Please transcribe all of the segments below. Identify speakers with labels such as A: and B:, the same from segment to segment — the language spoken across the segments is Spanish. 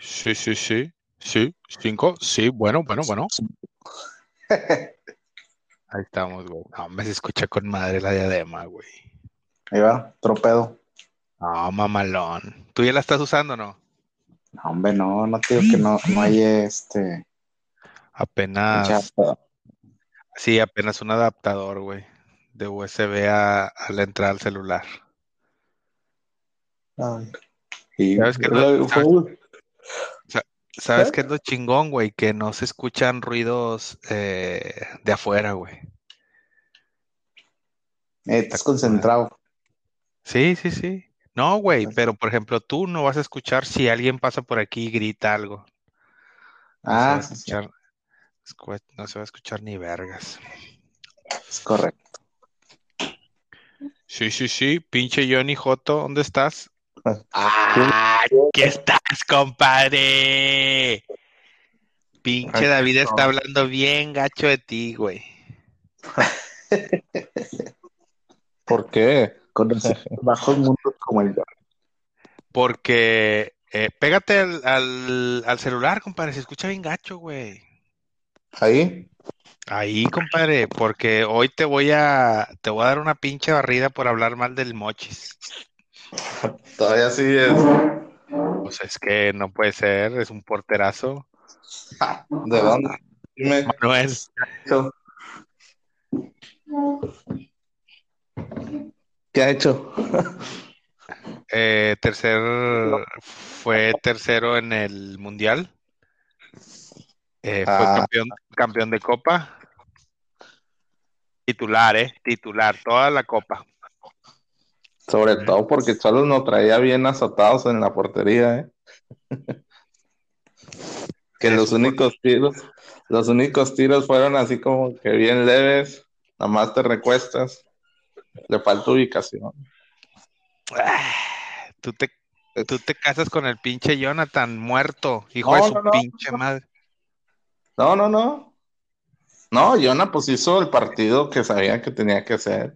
A: Sí, sí, sí. Sí, cinco. Sí, bueno, bueno, bueno. Ahí estamos, güey. No, me se escucha con madre la diadema, güey.
B: Ahí va, tropedo.
A: No, mamalón. ¿Tú ya la estás usando o no?
B: No, hombre, no, no te digo que no, no hay este.
A: Apenas. Sí, apenas un adaptador, güey. De USB a, a la entrada al celular.
B: Ay. Y
A: ¿Sabes qué?
B: fue-
A: ¿Sabes
B: ¿Eh?
A: qué es lo chingón, güey? Que no se escuchan ruidos eh, de afuera, güey.
B: eh, estás concentrado.
A: Sí, sí, sí. No, güey, pero por ejemplo, tú no vas a escuchar si alguien pasa por aquí y grita algo. No se
B: Ah, sí, sí,
A: no se va a escuchar ni vergas.
B: es correcto.
A: Sí, sí, sí. Pinche Johnny Joto, ¿dónde estás?
B: Ah,
A: ¿Qué estás, compadre? Pinche David está hablando bien gacho de ti, güey.
C: ¿Por qué?
B: Conocer bajos mundos como el
A: Porque eh, pégate al, al, al celular, compadre. Se escucha bien gacho, güey.
C: Ahí.
A: Ahí, compadre, porque hoy te voy a te voy a dar una pinche barrida por hablar mal del Mochis.
C: Todavía sí es.
A: Pues es que no puede ser, es un porterazo.
C: ¿De dónde? Dime.
A: Manuel,
C: ¿Qué ha hecho?
A: eh, tercer, fue tercero en el Mundial. Eh, fue
C: Ah.
A: campeón, campeón de Copa. Titular, ¿eh? Titular, toda la Copa.
C: Sobre todo porque Cholos nos traía bien azotados en la portería, ¿eh? que los únicos tiros, los únicos tiros fueron así como que bien leves, nada más te recuestas, le falta ubicación.
A: Ah, Tú te, tú te casas con el pinche Jonathan muerto, hijo
C: No,
A: de su
C: no, no.
A: pinche madre.
C: No, no, no. No, Yona pues hizo el partido que sabía que tenía que hacer.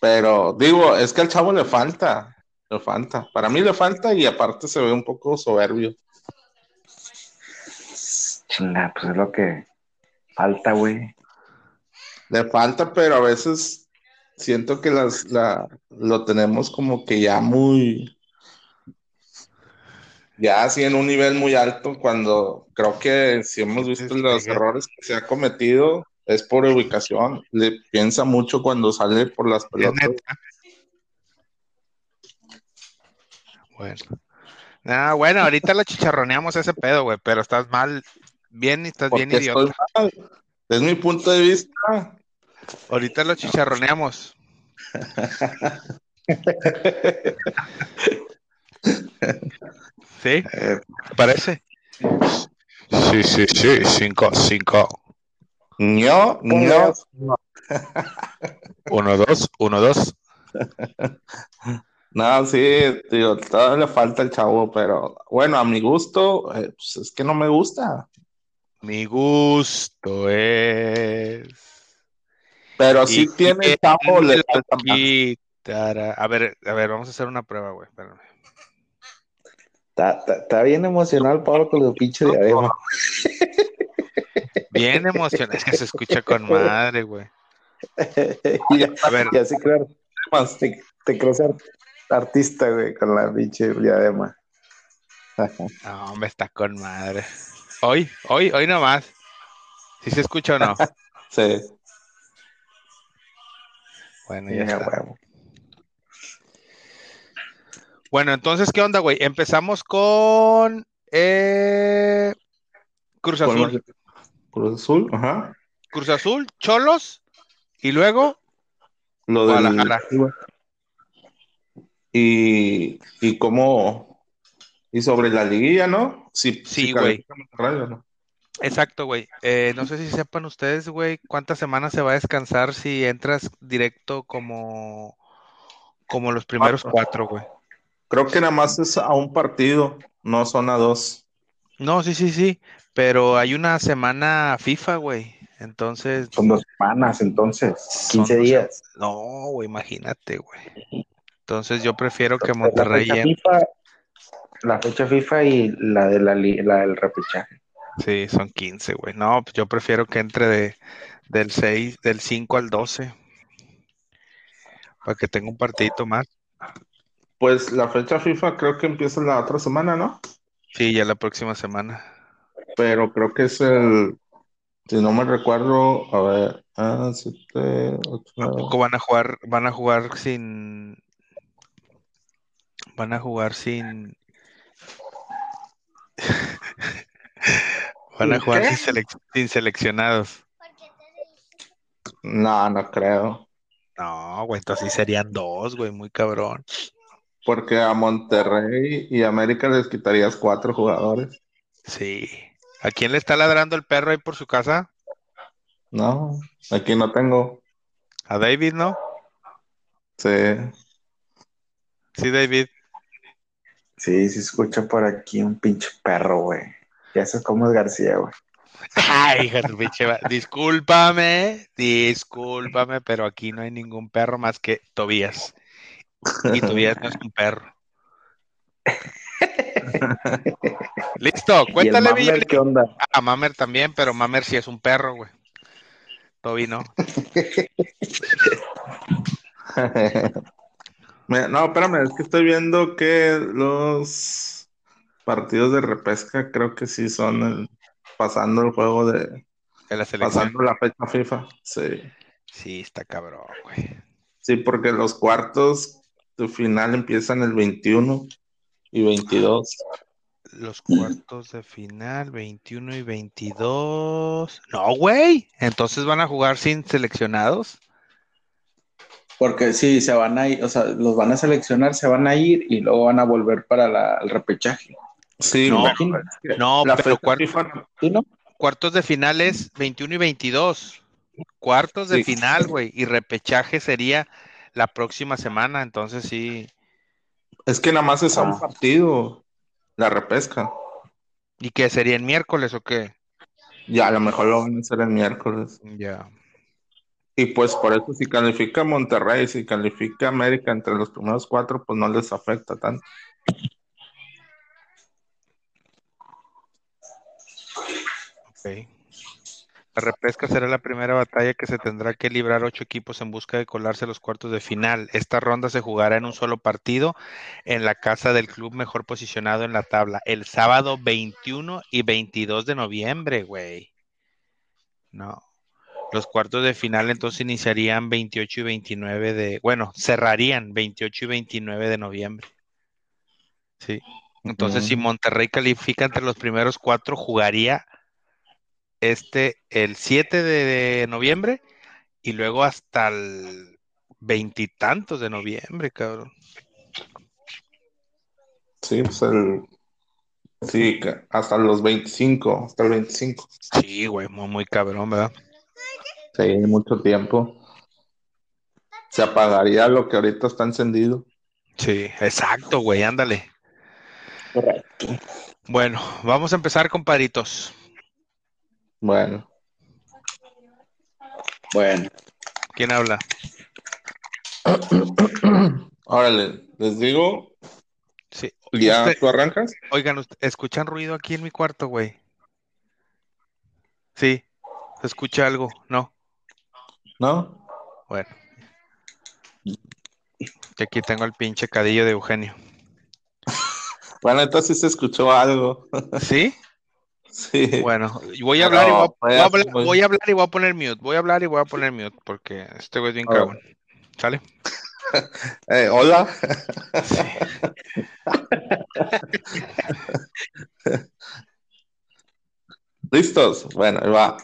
C: Pero digo, es que al chavo le falta, le falta. Para mí le falta y aparte se ve un poco soberbio.
B: Chinga, pues es lo que falta, güey.
C: Le falta, pero a veces siento que las, la, lo tenemos como que ya muy, ya así en un nivel muy alto, cuando creo que si hemos visto los errores que se ha cometido, es por ubicación. Le piensa mucho cuando sale por las pelotas.
A: Bueno. Ah, bueno, ahorita lo chicharroneamos ese pedo, güey, pero estás mal, bien, estás bien idiota.
C: mal. Es mi punto de vista.
A: Ahorita lo chicharroneamos. ¿Sí?
B: Eh,
A: ¿Te parece? Sí, sí, sí, cinco, cinco.
C: No, no.
A: Uno, dos, uno, dos.
C: No, sí, digo, todavía le falta el chavo, pero bueno, a mi gusto, eh, pues es que no me gusta.
A: Mi gusto es.
C: Pero
A: Y
C: sí tiene el chavo, le falta más.
A: A ver, a ver, vamos a hacer una prueba, güey. espérame.
B: Está, está- está bien emocionado el Pablo con los pinches diadema.
A: Bien emocionado. Es que se escucha con madre, güey.
B: y ya,
A: A ver,
B: y así, claro,
C: Más.
B: te, te crees art- artista, güey, con la pinche diadema.
A: no, hombre, está con madre. Hoy, hoy, hoy nomás. ¿Sí se escucha o no?
C: Sí.
A: Bueno, ya
B: Ya,
A: está.
B: huevo.
A: Bueno, entonces, ¿qué onda, güey? Empezamos con eh, Cruz Azul.
C: Cruz Azul, ajá.
A: Cruz Azul, Cholos y luego
C: Lo del
A: Guadalajara.
C: y, y cómo y sobre la liguilla, ¿no? Sí,
A: Sí, güey. Exacto, güey. Eh, no sé si sepan ustedes, güey, cuántas semanas se va a descansar si entras directo como, como los primeros cuatro, güey.
C: Creo que nada más es a un partido, no son a dos.
A: No, sí, sí, sí, pero hay una semana FIFA, güey. Entonces,
B: Son dos semanas, entonces,
A: Son
B: 15
A: dos
B: días.
A: no, güey, imagínate, güey. Entonces yo prefiero que
B: Entonces, la
A: Monterrey
B: fecha
A: en-
B: FIFA La fecha FIFA y la, de la, la del repechaje.
A: Sí, son 15, güey. No, pues yo prefiero que entre de, del 6, del 5 al 12. Para que tenga un partidito más.
C: Pues la fecha FIFA creo que empieza la otra semana, ¿no?
A: Sí, ya la próxima semana.
C: Pero creo que es el, si no me recuerdo, a ver, ah, siete, ocho, nueve.
A: Tampoco van a jugar, van a jugar sin. Van a jugar sin. Van a
C: ¿Sin
A: jugar sin, selec- sin seleccionados.
C: No, no creo.
A: No, güey, entonces sí serían dos, güey, muy cabrón.
C: Porque a Monterrey y América les quitarías cuatro jugadores.
A: Sí. ¿A quién le está ladrando el perro ahí por su casa?
C: No, aquí no tengo.
A: A David, ¿no?
C: Sí.
A: Sí, David.
B: Sí, sí escucha por aquí un pinche perro, güey. Ya sabes cómo es García, güey.
A: Ay, hija de tu pinche Discúlpame, discúlpame, pero aquí no hay ningún perro más que Tobías. Y Tobías no es un perro. Listo,
B: ¿Y el
A: cuéntale,
B: Mamer qué onda?
A: Ah, Mamer también, pero Mamer sí es un perro, güey. Toby no.
C: No, espérame, es que estoy viendo que los partidos de repesca creo que sí son el- pasando el juego de
A: De la
C: pasando la fecha FIFA. Sí.
A: Sí, está cabrón, güey.
C: Sí, porque los cuartos de final empiezan el 21 y 22.
A: Los cuartos de final, 21 y 22. No, güey. Entonces van a jugar sin seleccionados.
B: Porque sí, se van a ir, o sea, los van a seleccionar, se van a ir y luego van a volver para la- el repechaje.
C: Sí,
A: No,
C: es
A: no,
C: la
A: pero
C: fecha
A: cuarto-
C: FIFA
B: ¿Sí, no?
A: Cuartos de finales, 21 y 22. Cuartos de
C: Sí.
A: final, güey. Y repechaje sería la próxima semana. Entonces sí.
C: es que nada más es a un
B: Ah.
C: partido la repesca.
A: ¿Y qué sería en miércoles o qué?
C: Ya a lo mejor lo van a hacer el miércoles.
A: Ya.
C: Y pues por eso si califica Monterrey, si califica América entre los primeros cuatro, pues no les afecta tanto.
A: Ok. La repesca será la primera batalla que se tendrá que librar ocho equipos en busca de colarse a los cuartos de final. Esta ronda se jugará en un solo partido en la casa del club mejor posicionado en la tabla, el sábado 21 y 22 de noviembre, güey. No. Los cuartos de final entonces iniciarían 28 y 29 de, bueno, cerrarían 28 y 29 de noviembre. Sí. Entonces, si. Monterrey califica entre los primeros cuatro, jugaría este el 7 de, noviembre y luego hasta el veintitantos de noviembre, cabrón.
C: Sí, pues el. Sí, hasta los 25, hasta el 25.
A: Sí, güey, muy, muy cabrón, ¿verdad?
C: Sí, mucho tiempo. Se apagaría lo que ahorita está encendido.
A: Sí, exacto, güey, ándale.
B: Correcto.
A: Bueno, vamos a empezar, compadritos.
C: Bueno,
B: Bueno,
A: ¿Quién habla?
C: órale, les digo,
A: Sí.
C: ¿ya
A: Usted-
C: tú arrancas?
A: oigan, usted- ¿escuchan ruido aquí en mi cuarto, güey? Sí, ¿se escucha algo? No.
C: ¿No?
A: Bueno. Que aquí tengo el pinche cadillo de Eugenio.
C: Bueno, entonces se escuchó algo.
A: ¿Sí?
C: Sí.
A: Bueno, voy a hablar y voy a,
C: No,
A: voy a
C: fue
A: hablar,
C: así muy-
A: voy a hablar y voy a poner mute. Voy a hablar y voy a poner mute porque este güey es bien cagón. ¿Sale?
C: Eh, hola.
A: Sí.
C: ¿Listos? Bueno, ahí va.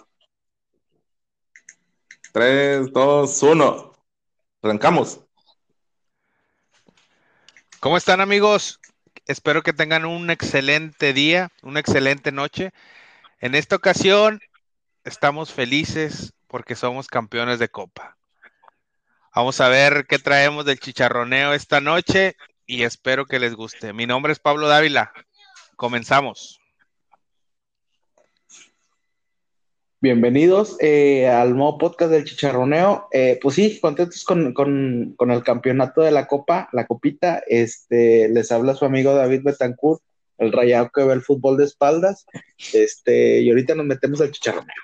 C: 3, 2, 1. Arrancamos.
A: ¿Cómo están, amigos? Espero que tengan un excelente día, una excelente noche. En esta ocasión estamos felices porque somos campeones de Copa. Vamos a ver qué traemos del chicharroneo esta noche y espero que les guste. Mi nombre es Pablo Dávila. Comenzamos.
B: Bienvenidos eh, al nuevo podcast del Chicharroneo. Eh, pues sí, contentos con, con, con, el campeonato de la Copa, la Copita. Este, les habla su amigo David Betancourt, el rayado que ve el fútbol de espaldas. Este, y ahorita nos metemos al Chicharroneo.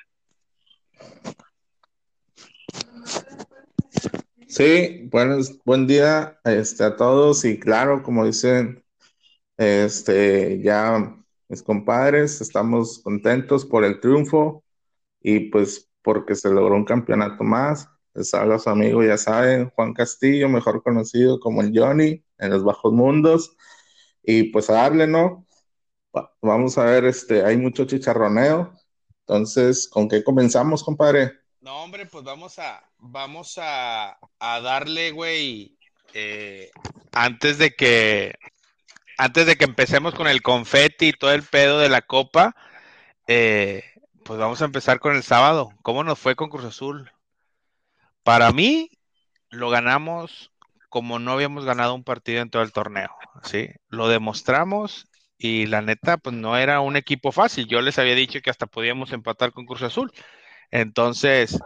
C: Sí, bueno, buen día este, a todos y claro, como dicen este, ya mis compadres, estamos contentos por el triunfo y pues porque se logró un campeonato más. Les habla su amigo, ya saben, Juan Castillo, mejor conocido como el Johnny en los bajos mundos. Y pues a darle, ¿no? Vamos a ver, este, hay mucho chicharroneo. Entonces, ¿con qué comenzamos, compadre?
A: No, hombre, pues vamos a, vamos a, a darle, güey, eh, antes de que, antes de que empecemos con el confeti y todo el pedo de la copa, eh, pues vamos a empezar con el sábado. ¿Cómo nos fue con Cruz Azul? Para mí, lo ganamos como no habíamos ganado un partido en todo el torneo, ¿sí? Lo demostramos y la neta, pues no era un equipo fácil. Yo les había dicho que hasta podíamos empatar con Cruz Azul. Entonces,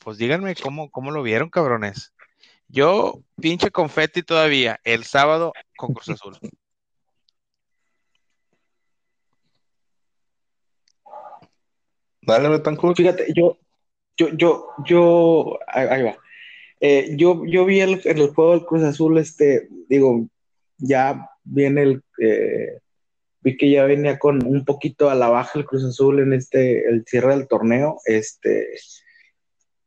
A: pues díganme cómo, cómo lo vieron, cabrones. Yo, pinche confeti todavía, el sábado con Cruz Azul.
C: Dale, Betancourt.
B: Fíjate, yo, yo, yo, yo, ahí va. Eh, yo, yo vi el, el juego del Cruz Azul, este, digo, ya viene el, eh, vi que ya venía con un poquito a la baja el Cruz Azul en este, el cierre del torneo, este,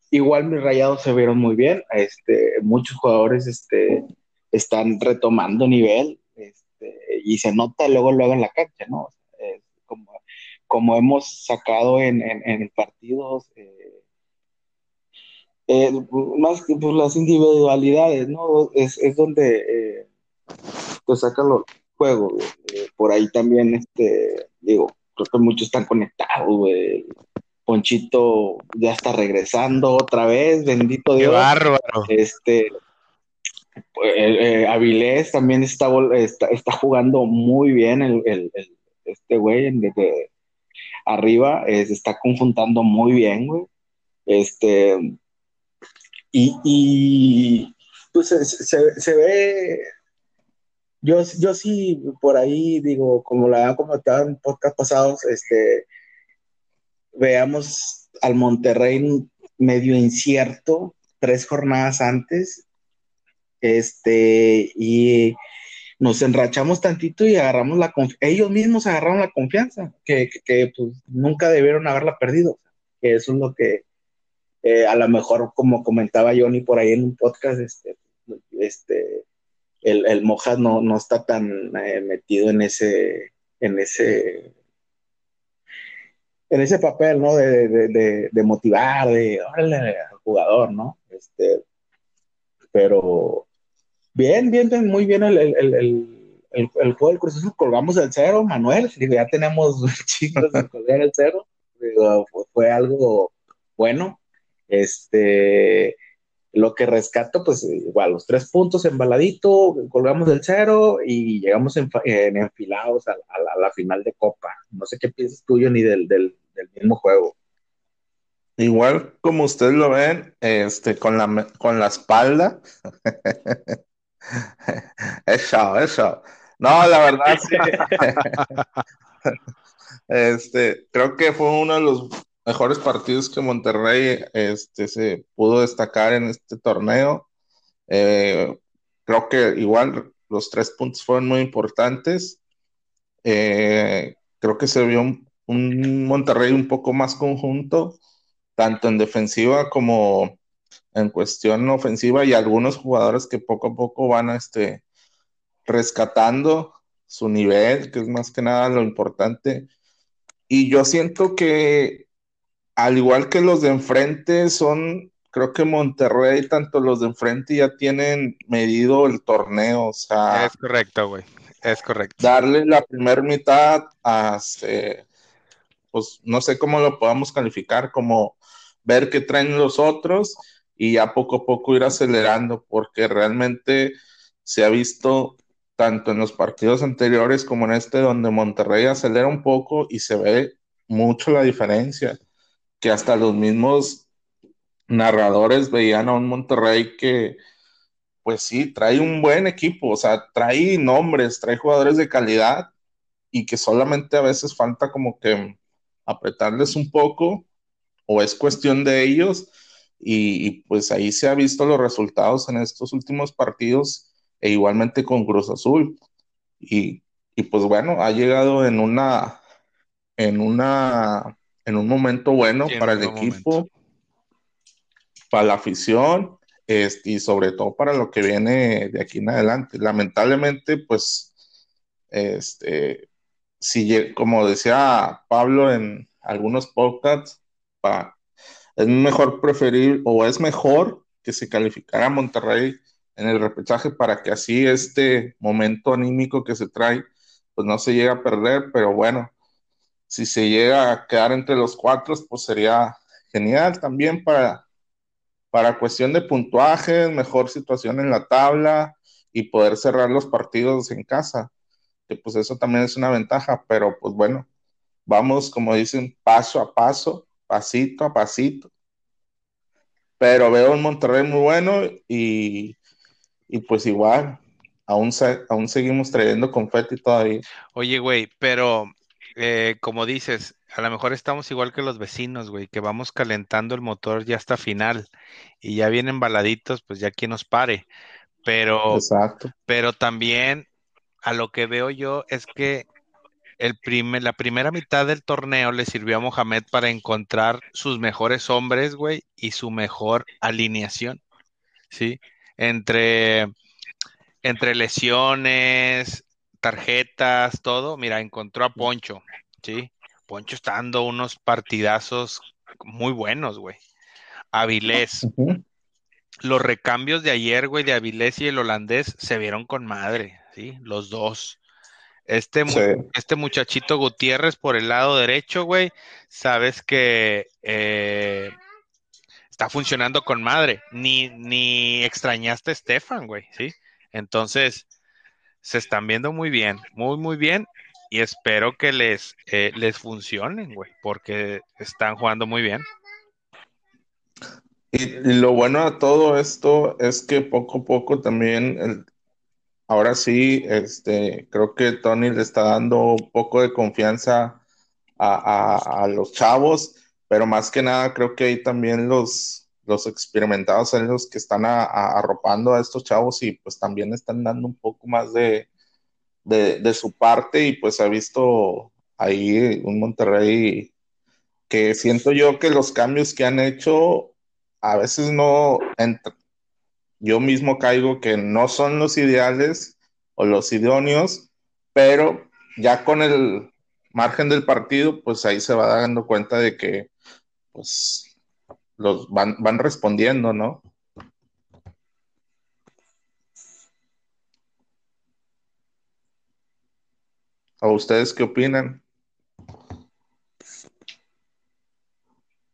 B: igual mis rayados se vieron muy bien, este, muchos jugadores, este, están retomando nivel, este, y se nota luego, luego en la cancha, ¿no? Como hemos sacado en, en, partidos, eh, eh, más que pues, las individualidades, ¿no? Es, es donde eh, pues sacan los juegos. por ahí también, este, digo, creo que muchos están conectados, güey. Ponchito ya está regresando otra vez, bendito Dios.
A: Qué bárbaro.
B: Este, Avilés también está, está, está, jugando muy bien el, el, este güey desde, arriba, eh, se está conjuntando muy bien, güey. Este, y, pues se, ve, yo, yo sí, por ahí digo, como la han comentado en podcast pasados, este, veamos al Monterrey medio incierto, tres jornadas antes, este, y nos enrachamos tantito y agarramos la confianza. Ellos mismos agarraron la confianza, que, pues, nunca debieron haberla perdido. Que eso es lo que eh, a lo mejor, como comentaba Johnny por ahí en un podcast, este, este, el, el Mojas no, no está tan eh, metido en ese, en ese, en ese papel, ¿no? De, de, de, motivar, de órale al jugador, ¿no? Este, pero Bien, bien, bien, muy bien el, el, el, el, juego del Cruz Azul. Colgamos el cero, Manuel. ya tenemos chicos de colgar el cero. fue, algo bueno. Este, lo que rescato, pues igual, los tres puntos embaladito, colgamos el cero y llegamos en, enfilados a, la final de Copa. No sé qué piensas tuyo ni del, del, del mismo juego.
C: Igual como ustedes lo ven, este, con la, con la espalda, Eso, eso. No, la verdad sí. este, creo que fue uno de los mejores partidos que Monterrey este, se pudo destacar en este torneo. Eh, creo que igual los tres puntos fueron muy importantes. Eh, creo que se vio un, un, Monterrey un poco más conjunto, tanto en defensiva como en cuestión ofensiva y algunos jugadores que poco a poco van este, rescatando su nivel, que es más que nada lo importante. Y yo siento que, al igual que los de enfrente, son, creo que Monterrey, tanto los de enfrente ya tienen medido el torneo. O sea,
A: es correcto, güey. Es correcto.
C: Darle la primera mitad a, este, pues no sé cómo lo podamos calificar, como ver qué traen los otros y ya poco a poco ir acelerando, porque realmente se ha visto tanto en los partidos anteriores como en este, donde Monterrey acelera un poco y se ve mucho la diferencia, que hasta los mismos narradores veían a un Monterrey que, pues sí, trae un buen equipo, o sea, trae nombres, trae jugadores de calidad y que solamente a veces falta como que apretarles un poco o es cuestión de ellos y, pues ahí se ha visto los resultados en estos últimos partidos e igualmente con Cruz Azul y, y pues bueno, ha llegado en una en una en un momento bueno para el equipo, para la afición este, y sobre todo para lo que viene de aquí en adelante. Lamentablemente, pues, este, si, como decía Pablo en algunos podcasts, es mejor preferir o es mejor que se calificara a Monterrey en el repechaje para que así este momento anímico que se trae, pues no se llegue a perder, pero bueno, si se llega a quedar entre los cuatro, pues sería genial también para, para cuestión de puntuajes, mejor situación en la tabla y poder cerrar los partidos en casa, que pues eso también es una ventaja, pero pues bueno, vamos, como dicen, paso a paso, pasito a pasito. Pero veo un Monterrey muy bueno y, y pues igual, aún, aún seguimos trayendo confeti todavía.
A: Oye, güey, pero eh, como dices, a lo mejor estamos igual que los vecinos, güey, que vamos calentando el motor ya hasta final y ya vienen baladitos, pues ya quien nos pare. Pero,
C: Exacto.
A: pero también a lo que veo yo es que el primer, la primera mitad del torneo le sirvió a Mohamed para encontrar sus mejores hombres, güey, y su mejor alineación, ¿sí? Entre, entre lesiones, tarjetas, todo, mira, encontró a Poncho, ¿sí? Poncho está dando unos partidazos muy buenos, güey. Avilés. Los recambios de ayer, güey, de Avilés y el holandés se vieron con madre, ¿sí? Los dos. Este, este muchachito Gutiérrez por el lado derecho, güey, sabes que eh, está funcionando con madre. Ni, ni extrañaste a Estefan, güey, ¿sí? Entonces, se están viendo muy bien, muy, muy bien. Y espero que les, eh, les funcionen, güey, porque están jugando muy bien.
C: Y, lo bueno de todo esto es que poco a poco también, ahora sí, este, creo que Tony le está dando un poco de confianza a, los chavos, pero más que nada creo que hay también los, los experimentados en los que están arropando a estos chavos y pues también están dando un poco más de, de, su parte y pues ha visto ahí un Monterrey que siento yo que los cambios que han hecho a veces no, yo mismo caigo que no son los ideales o los idóneos, pero ya con el margen del partido, pues ahí se va dando cuenta de que pues los van, respondiendo, ¿no? ¿A ustedes qué opinan?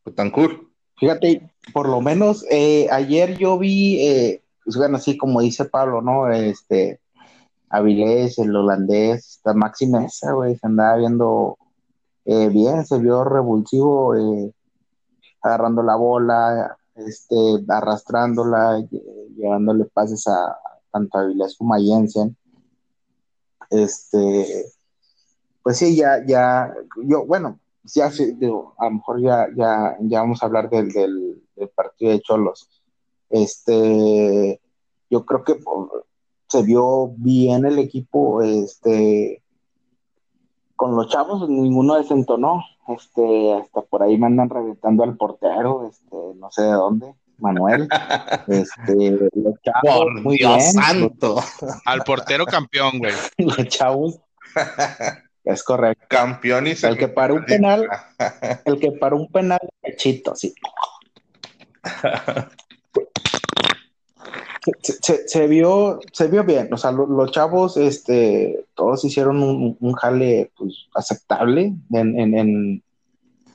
C: Betancourt.
B: Fíjate, por lo menos eh, ayer yo vi, eh, pues, bueno, así como dice Pablo, ¿no? Este, Avilés, el holandés, esta Maxi Mesa, güey, se andaba viendo eh, bien, se vio revulsivo, agarrando la bola, este, arrastrándola, llevándole pases a tanto Avilés como a Jensen. Este, pues sí, ya, ya, yo, bueno, ya digo, a lo mejor ya, ya, ya vamos a hablar del, del, partido de Cholos. Este, yo creo que se vio bien el equipo, este, con los chavos ninguno desentonó, este, hasta por ahí mandan reventando al portero, este, no sé de dónde, Manuel, este, los chavos, muy bien,
C: santo.
A: al portero campeón, güey.
B: Los chavos es correcto.
C: Campeón y
B: El que para un penal, el que para un penal, pechito, sí. Se, vio, se vio bien, o sea, los chavos, este, todos hicieron un, jale pues, aceptable en, en, en,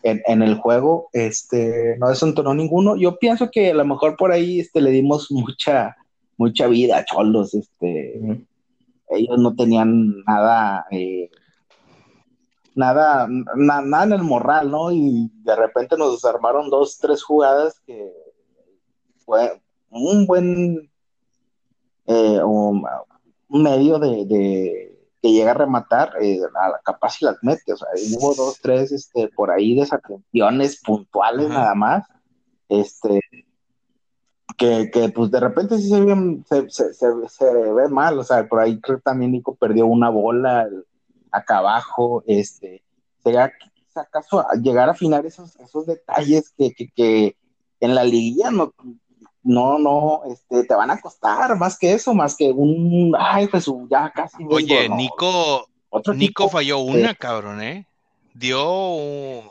B: en, el juego, este, no desentonó ninguno. Yo pienso que a lo mejor por ahí este, le dimos mucha, mucha vida a Cholos, este, ellos no tenían nada eh, nada, nada en el morral, ¿no? Y de repente nos desarmaron dos, tres jugadas que fue un buen eh, un, medio de, que llega a rematar, eh, a la capaz y las mete, o sea, hubo dos, tres, este, por ahí desatenciones puntuales nada más, este, que, que, pues de repente sí se ve, se, se, se, ve mal, o sea, por ahí creo que también Nico perdió una bola acá abajo, este, sea, acaso llegar a afinar esos, esos detalles que, que, que en la liguilla no, no, no, este, te van a costar más que eso, más que un, ay, pues ya casi.
A: Oye, Nico, Nico falló una, cabrón, ¿eh? Dio,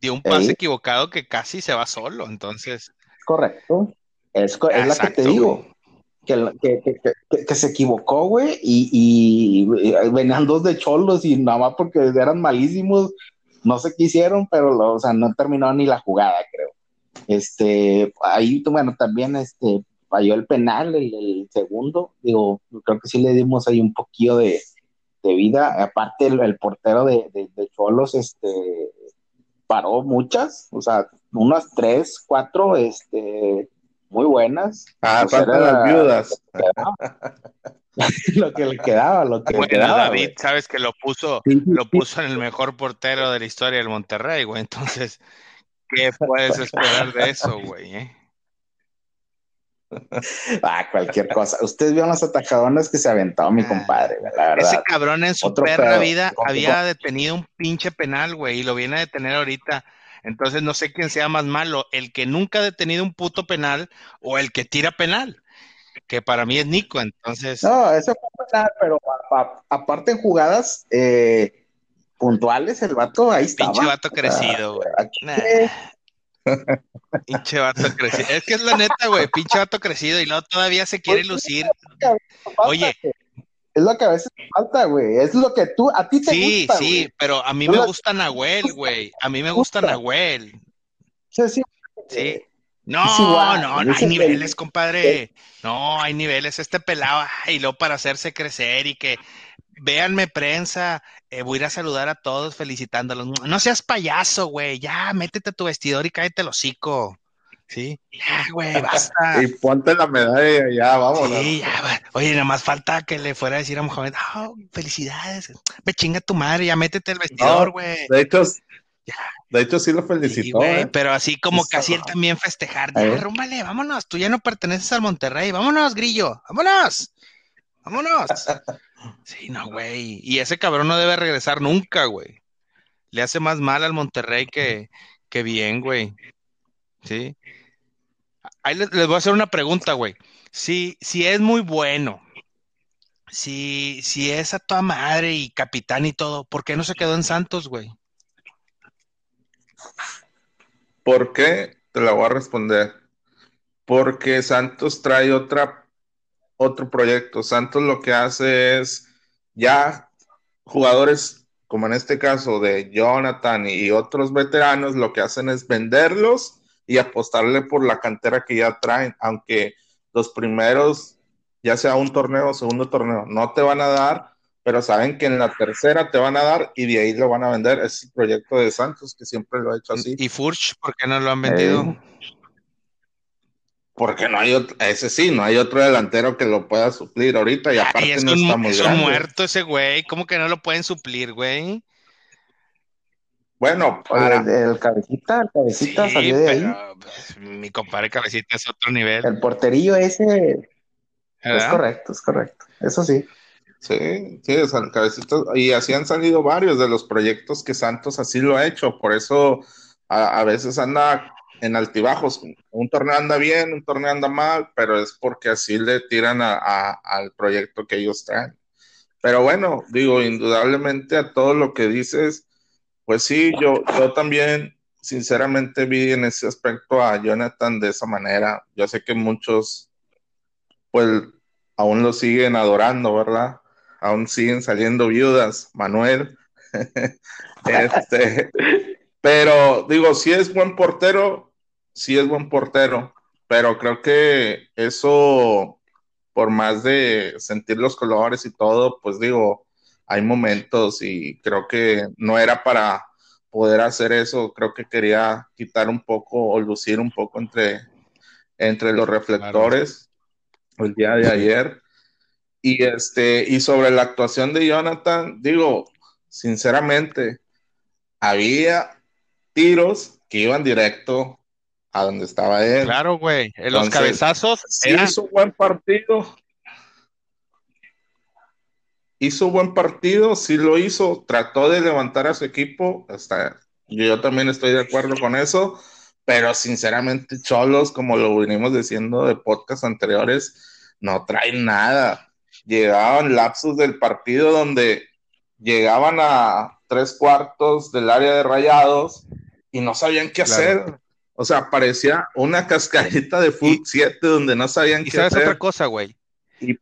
A: dio un pase equivocado que casi se va solo, entonces.
B: Correcto. Es, es la que te digo. Que, que, que, se equivocó, güey, y, y, venían dos de cholos y nada más porque eran malísimos, no sé qué hicieron, pero o sea, no terminó ni la jugada, creo. Este, ahí, bueno, también este, falló el penal, el, segundo, digo, creo que sí le dimos ahí un poquillo de, vida, aparte el, portero de, de, Cholos, este, paró muchas, o sea, unas tres, cuatro, este, muy buenas.
C: Ah, las viudas.
B: lo que le quedaba, lo que le quedaba.
A: David, sabes que lo puso, lo puso en el mejor portero de la historia del Monterrey, güey. Entonces, ¿qué puedes esperar de eso, güey? Eh?
B: Ah, cualquier cosa. Ustedes vieron las atajadonas que se aventó mi ah, compadre, la verdad.
A: Ese cabrón en su perra vida había detenido un pinche penal, güey, y lo viene a detener ahorita. Entonces no sé quién sea más malo, el que nunca ha detenido un puto penal o el que tira penal, que para mí es Nico, entonces...
B: No, eso fue penal, pero aparte en jugadas eh, puntuales, el vato ahí estaba.
A: Pinche vato crecido, güey. pinche vato crecido. Es que es la neta, güey, pinche vato crecido y luego todavía se quiere lucir. Oye,
B: es lo que a veces falta, güey. Es lo que tú, a ti te gusta.
A: Sí, sí, pero a mí me gusta Nahuel, güey. A mí me gusta Nahuel.
B: Sí, sí.
A: Sí. No, no, no hay niveles, compadre. No, hay niveles. Este pelado, y luego para hacerse crecer y que véanme prensa, eh, voy a ir a saludar a todos felicitándolos. No seas payaso, güey. Ya, métete a tu vestidor y cállate el hocico. Sí, ya, güey, basta.
C: Y ponte la medalla, ya, vámonos.
A: Sí, ya, Oye, nada más falta que le fuera a decir a Mohamed, oh, felicidades, me chinga tu madre, ya métete el vestidor, güey.
C: de hecho, de hecho sí lo felicitó. Sí,
A: ¿eh? Pero así como casi él también festejar, ya, rúmbale, vámonos, tú ya no perteneces al Monterrey, vámonos, grillo, vámonos, vámonos. sí, no, güey, y ese cabrón no debe regresar nunca, güey. Le hace más mal al Monterrey que, que bien, güey. Sí. Ahí les, voy a hacer una pregunta, güey. Si, si es muy bueno, si, si es a toda madre y capitán y todo, ¿por qué no se quedó en Santos, güey?
C: ¿Por qué? Te la voy a responder. Porque Santos trae otra, otro proyecto. Santos lo que hace es ya jugadores, como en este caso de Jonathan y otros veteranos, lo que hacen es venderlos y apostarle por la cantera que ya traen, aunque los primeros, ya sea un torneo o segundo torneo, no te van a dar, pero saben que en la tercera te van a dar y de ahí lo van a vender. Es el proyecto de Santos que siempre lo ha hecho así.
A: ¿Y Furch por qué no lo han vendido? Eh,
C: porque no hay otro, ese sí, no hay otro delantero que lo pueda suplir ahorita y aparte no está muy
A: grande. muerto ese güey, ¿cómo que no lo pueden suplir, güey?
C: Bueno,
B: para... el, cabecita, el cabecita salió de ahí.
A: Pues, mi compadre cabecita es otro nivel.
B: El porterillo ese es correcto, es correcto. Eso sí.
C: Sí, sí, el cabecita, y así han salido varios de los proyectos que Santos así lo ha hecho, por eso a, veces anda en altibajos, un torneo anda bien, un torneo anda mal, pero es porque así le tiran al proyecto que ellos traen. Pero bueno, digo, indudablemente a todo lo que dices, pues sí, yo, yo también sinceramente vi en ese aspecto a Jonathan de esa manera. Yo sé que muchos, pues, aún lo siguen adorando, ¿verdad? Aún siguen saliendo viudas, Manuel. este, pero digo, si es buen portero, sí es buen portero, pero creo que eso, por más de sentir los colores y todo, pues digo, hay momentos y creo que no era para poder hacer eso, creo que quería quitar un poco o lucir un poco entre, entre los reflectores el día de ayer. Y, este, y sobre la actuación de Jonathan, digo, sinceramente, había tiros que iban directo a donde estaba él.
A: Claro, güey. En los cabezazos.
C: Sí hizo buen partido. Hizo buen partido, sí lo hizo. Trató de levantar a su equipo. Hasta yo también estoy de acuerdo con eso. Pero sinceramente, Cholos, como lo venimos diciendo de podcast anteriores, no traen nada. Llegaban lapsos del partido donde llegaban a tres cuartos del área de rayados y no sabían qué hacer. O sea, parecía una cascarita de Full 7 donde no sabían qué hacer. Y sabes
A: otra cosa, güey.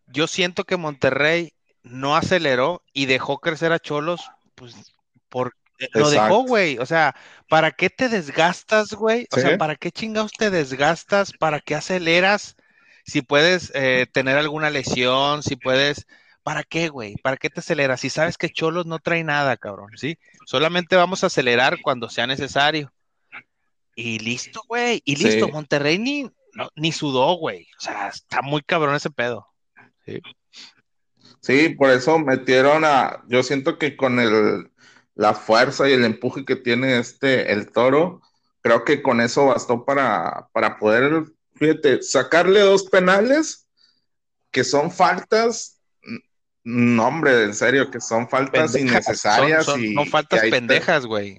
A: Yo siento que Monterrey no aceleró y dejó crecer a Cholos, pues, por eh, lo dejó, güey. O sea, ¿para qué te desgastas, güey? O sea, ¿para qué chingados te desgastas? ¿Para qué aceleras? Si puedes eh, tener alguna lesión, si puedes. ¿Para qué, güey? ¿Para qué te aceleras? Si sabes que Cholos no trae nada, cabrón, ¿sí? Solamente vamos a acelerar cuando sea necesario. Y listo, güey. Y listo, Monterrey ni, ni sudó, güey. O sea, está muy cabrón ese pedo. Sí.
C: Sí, por eso metieron a. Yo siento que con el, la fuerza y el empuje que tiene este, el toro, creo que con eso bastó para, para poder, fíjate, sacarle dos penales que son faltas no, hombre, en serio, que son faltas innecesarias.
A: Son,
C: y,
A: no faltas pendejas, güey.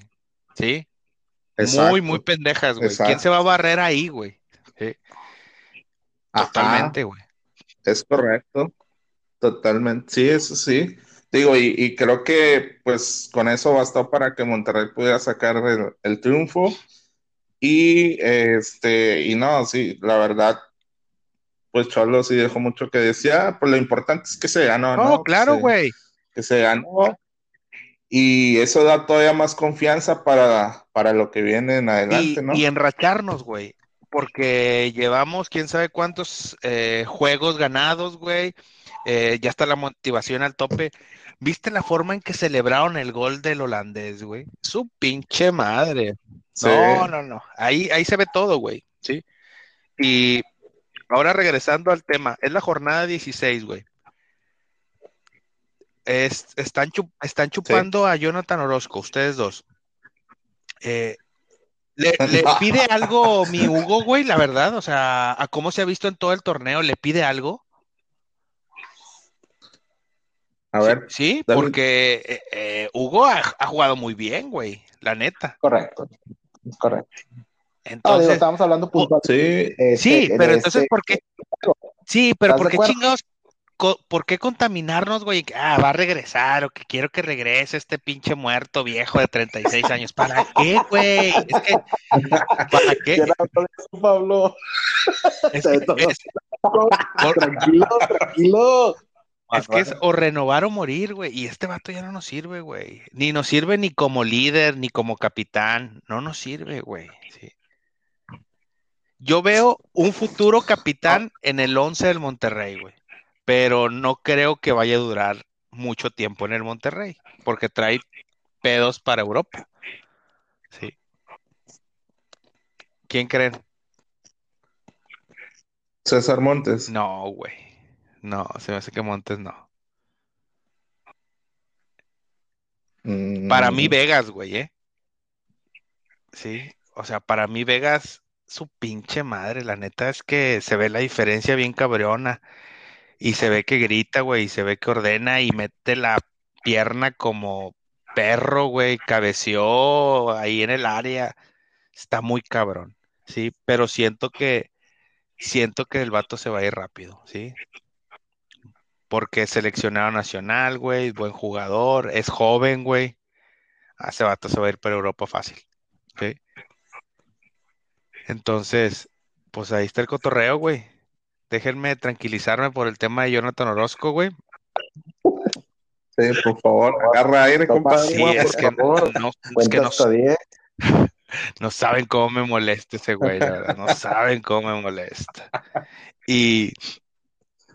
A: Sí. Muy, muy pendejas, güey. ¿Quién se va a barrer ahí, güey? Totalmente, güey.
C: Es correcto. Totalmente. Sí, eso sí. Digo, y, creo que pues con eso bastó para que Monterrey pudiera sacar el, triunfo. Y este, y no, sí, la verdad, pues Cholo sí dejó mucho que decía, pues lo importante es que se ganó, ¿no?
A: Oh, claro, güey.
C: Que, se ganó. Y eso da todavía más confianza para, para lo que viene en adelante, ¿no?
A: Y enracharnos, güey. Porque llevamos quién sabe cuántos eh, juegos ganados, güey. Eh, ya está la motivación al tope. ¿Viste la forma en que celebraron el gol del holandés, güey? Su pinche madre. No, no, no. Ahí, ahí se ve todo, güey. Sí. Y Ahora regresando al tema, es la jornada 16, güey. están, están chupando a Jonathan Orozco, ustedes dos. Eh, le, pide algo mi Hugo, güey, la verdad? O sea, a cómo se ha visto en todo el torneo, ¿le pide algo?
C: A ver.
A: Sí, porque eh, eh, Hugo ha, jugado muy bien, güey, la neta.
B: Correcto, correcto. Entonces, estamos hablando
C: Sí,
A: este, sí pero entonces, ¿por qué? Sí, pero ¿por qué chingados? ¿Por qué contaminarnos, güey? Ah, va a regresar o que quiero que regrese este pinche muerto viejo de 36 años. ¿Para qué, güey? Es que, ¿para qué?
B: Pablo. tranquilo, tranquilo.
A: Es que es o renovar o morir, güey. Y este vato ya no nos sirve, güey. Ni nos sirve ni como líder, ni como capitán. No nos sirve, güey. Sí. Yo veo un futuro capitán en el 11 del Monterrey, güey. Pero no creo que vaya a durar mucho tiempo en el Monterrey, porque trae pedos para Europa. Sí. ¿Quién creen?
C: César Montes.
A: No, güey. No, se me hace que Montes no. Para mí mm. Vegas, güey, ¿eh? Sí, o sea, para mí Vegas su pinche madre. La neta es que se ve la diferencia bien cabrona. Y se ve que grita, güey, y se ve que ordena y mete la pierna como perro, güey, cabeció ahí en el área. Está muy cabrón, sí, pero siento que siento que el vato se va a ir rápido, sí. Porque es seleccionado nacional, güey, buen jugador, es joven, güey. Ah, ese vato se va a ir para Europa fácil. ¿sí? Entonces, pues ahí está el cotorreo, güey. Déjenme tranquilizarme por el tema de Jonathan Orozco, güey.
C: Sí, por favor, agarra aire, compadre.
A: Sí, es que, no, es que no, no, saben cómo me molesta ese güey, la verdad. No saben cómo me molesta. Y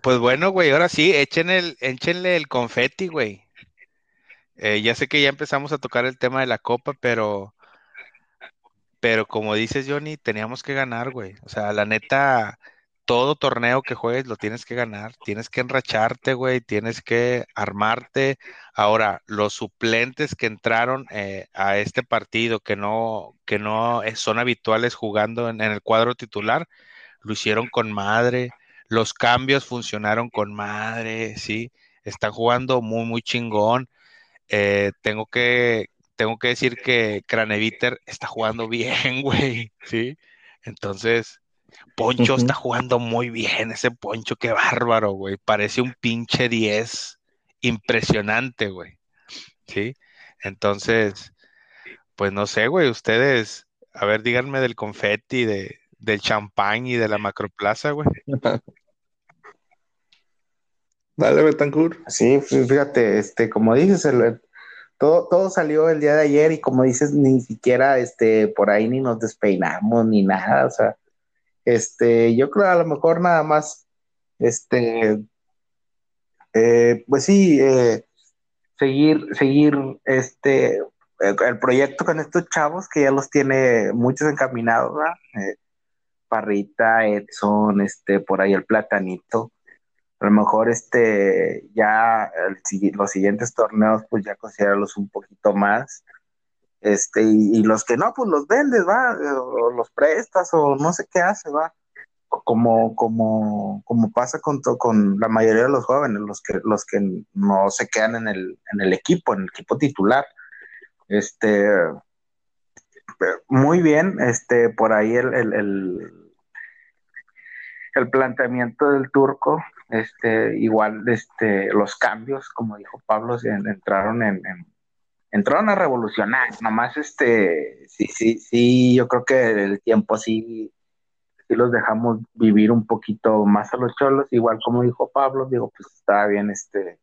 A: pues bueno, güey, ahora sí, echen el, échenle el confeti, güey. Eh, ya sé que ya empezamos a tocar el tema de la copa, pero, pero como dices, Johnny, teníamos que ganar, güey. O sea, la neta, todo torneo que juegues lo tienes que ganar, tienes que enracharte, güey, tienes que armarte. Ahora, los suplentes que entraron eh, a este partido, que no, que no son habituales jugando en, el cuadro titular, lo hicieron con madre. Los cambios funcionaron con madre, sí. Están jugando muy, muy chingón. Eh, tengo que, tengo que decir que Craneviter está jugando bien, güey, sí. Entonces, Poncho está jugando muy bien, ese Poncho, qué bárbaro, güey. Parece un pinche 10 impresionante, güey. ¿Sí? Entonces, pues no sé, güey, ustedes, a ver, díganme del confeti, de, del champán y de la macroplaza, güey.
C: Dale, Betancourt.
B: Sí, fíjate, este, como dices, todo, todo salió el día de ayer y como dices, ni siquiera este, por ahí ni nos despeinamos ni nada, o sea, este, yo creo a lo mejor nada más, este, eh, pues sí, eh, seguir, seguir, este, el, proyecto con estos chavos que ya los tiene muchos encaminados, ¿verdad? Eh, Parrita, Edson, este, por ahí el Platanito. A lo mejor este, ya los siguientes torneos, pues ya considerarlos un poquito más este, y, los que no, pues los vendes, va, o los prestas, o no sé qué hace, va. Como, como, como pasa con, con la mayoría de los jóvenes, los que, los que no se quedan en el, en el equipo, en el equipo titular. Este, muy bien, este, por ahí el, el, el, el planteamiento del turco, este, igual, este, los cambios, como dijo Pablo, entraron en entraron a revolucionar, nomás este, sí, sí, sí, yo creo que el tiempo sí, sí los dejamos vivir un poquito más a los cholos, igual como dijo Pablo, digo, pues estaba bien, este,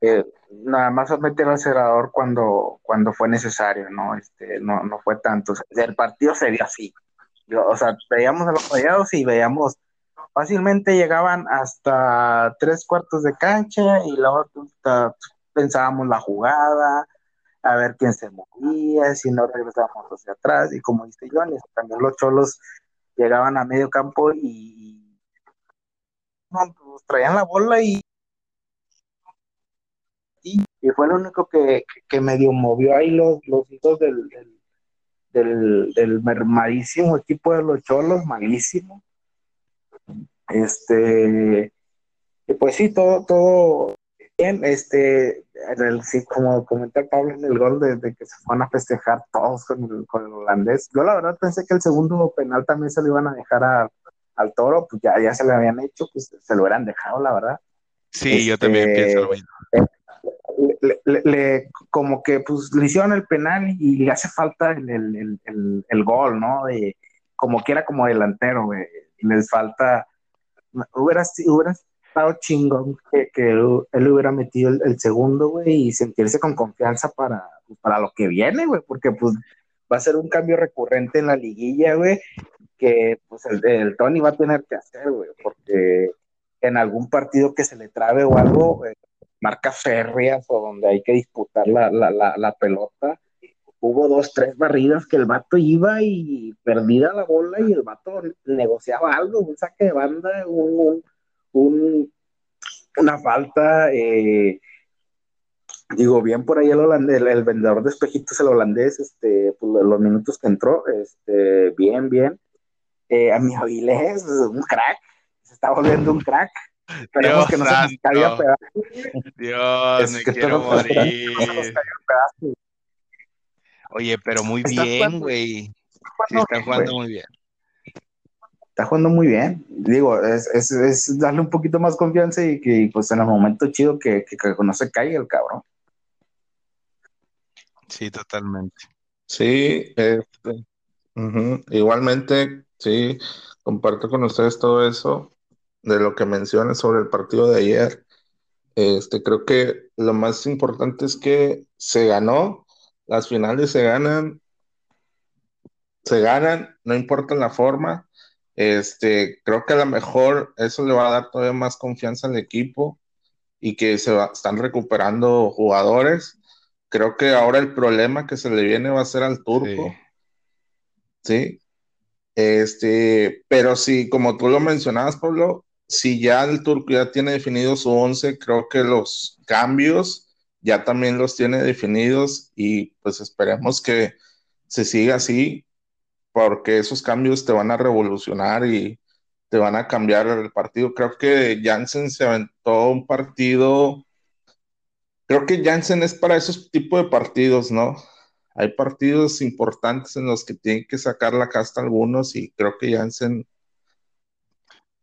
B: eh, nada más meter al acelerador cuando, cuando fue necesario, ¿no? Este, no, no fue tanto, el partido se vio así, o sea, veíamos a los fallados y veíamos, fácilmente llegaban hasta tres cuartos de cancha y luego pensábamos la jugada, a ver quién se movía, si no regresábamos hacia atrás, y como dice Johnny, también los cholos llegaban a medio campo y no, pues, traían la bola y, y, fue lo único que, que, medio movió ahí los, los hijos del, del, del, mermadísimo equipo de los cholos, malísimo. Este, pues sí, todo, todo, Bien, este, el, como comentó Pablo en el gol de, que se fueron a festejar todos con el, con el, holandés. Yo la verdad pensé que el segundo penal también se lo iban a dejar al toro, pues ya, ya se lo habían hecho, pues se lo hubieran dejado, la verdad.
A: Sí, yo también este, pienso lo mismo.
B: Le, como que pues le hicieron el penal y le hace falta el, el gol, ¿no? De, como que era como delantero, güey. Les falta, hubiera, hubiera estado chingón que, él, hubiera metido el, segundo, güey, y sentirse con confianza para, pues, para lo que viene, güey, porque pues va a ser un cambio recurrente en la liguilla, güey, que pues el, Tony va a tener que hacer, güey, porque en algún partido que se le trabe o algo, marca férreas o donde hay que disputar la, la, la, pelota, hubo dos, tres barridas que el vato iba y perdida la bola y el vato negociaba algo, un saque de banda, un, un, una falta. Eh, digo, bien por ahí el, holandés, el, vendedor de espejitos, el holandés, este, pues, los minutos que entró, este, bien, bien. Eh, a mi Avilés, un crack, se está volviendo un crack. Esperemos que no se nos caiga
A: pedazo. Dios, me quiero morir. Oye, pero muy bien, güey. Sí, están jugando muy bien
B: está jugando muy bien. Digo, es, es, es, darle un poquito más confianza y que pues en el momento chido que, que, no se caiga el cabrón.
A: Sí, totalmente.
C: Sí, este, igualmente, sí, comparto con ustedes todo eso de lo que mencionas sobre el partido de ayer. Este, creo que lo más importante es que se ganó, las finales se ganan, se ganan, no importa la forma, este, creo que a lo mejor eso le va a dar todavía más confianza al equipo y que se están recuperando jugadores. Creo que ahora el problema que se le viene va a ser al turco. Sí. Este, pero sí, como tú lo mencionabas, Pablo, si ya el turco ya tiene definido su once, creo que los cambios ya también los tiene definidos y pues esperemos que se siga así, porque esos cambios te van a revolucionar y te van a cambiar el partido. Creo que Jansen se aventó un partido, creo que Jansen es para esos tipos de partidos, ¿no? Hay partidos importantes en los que tienen que sacar la casta algunos y creo que Jansen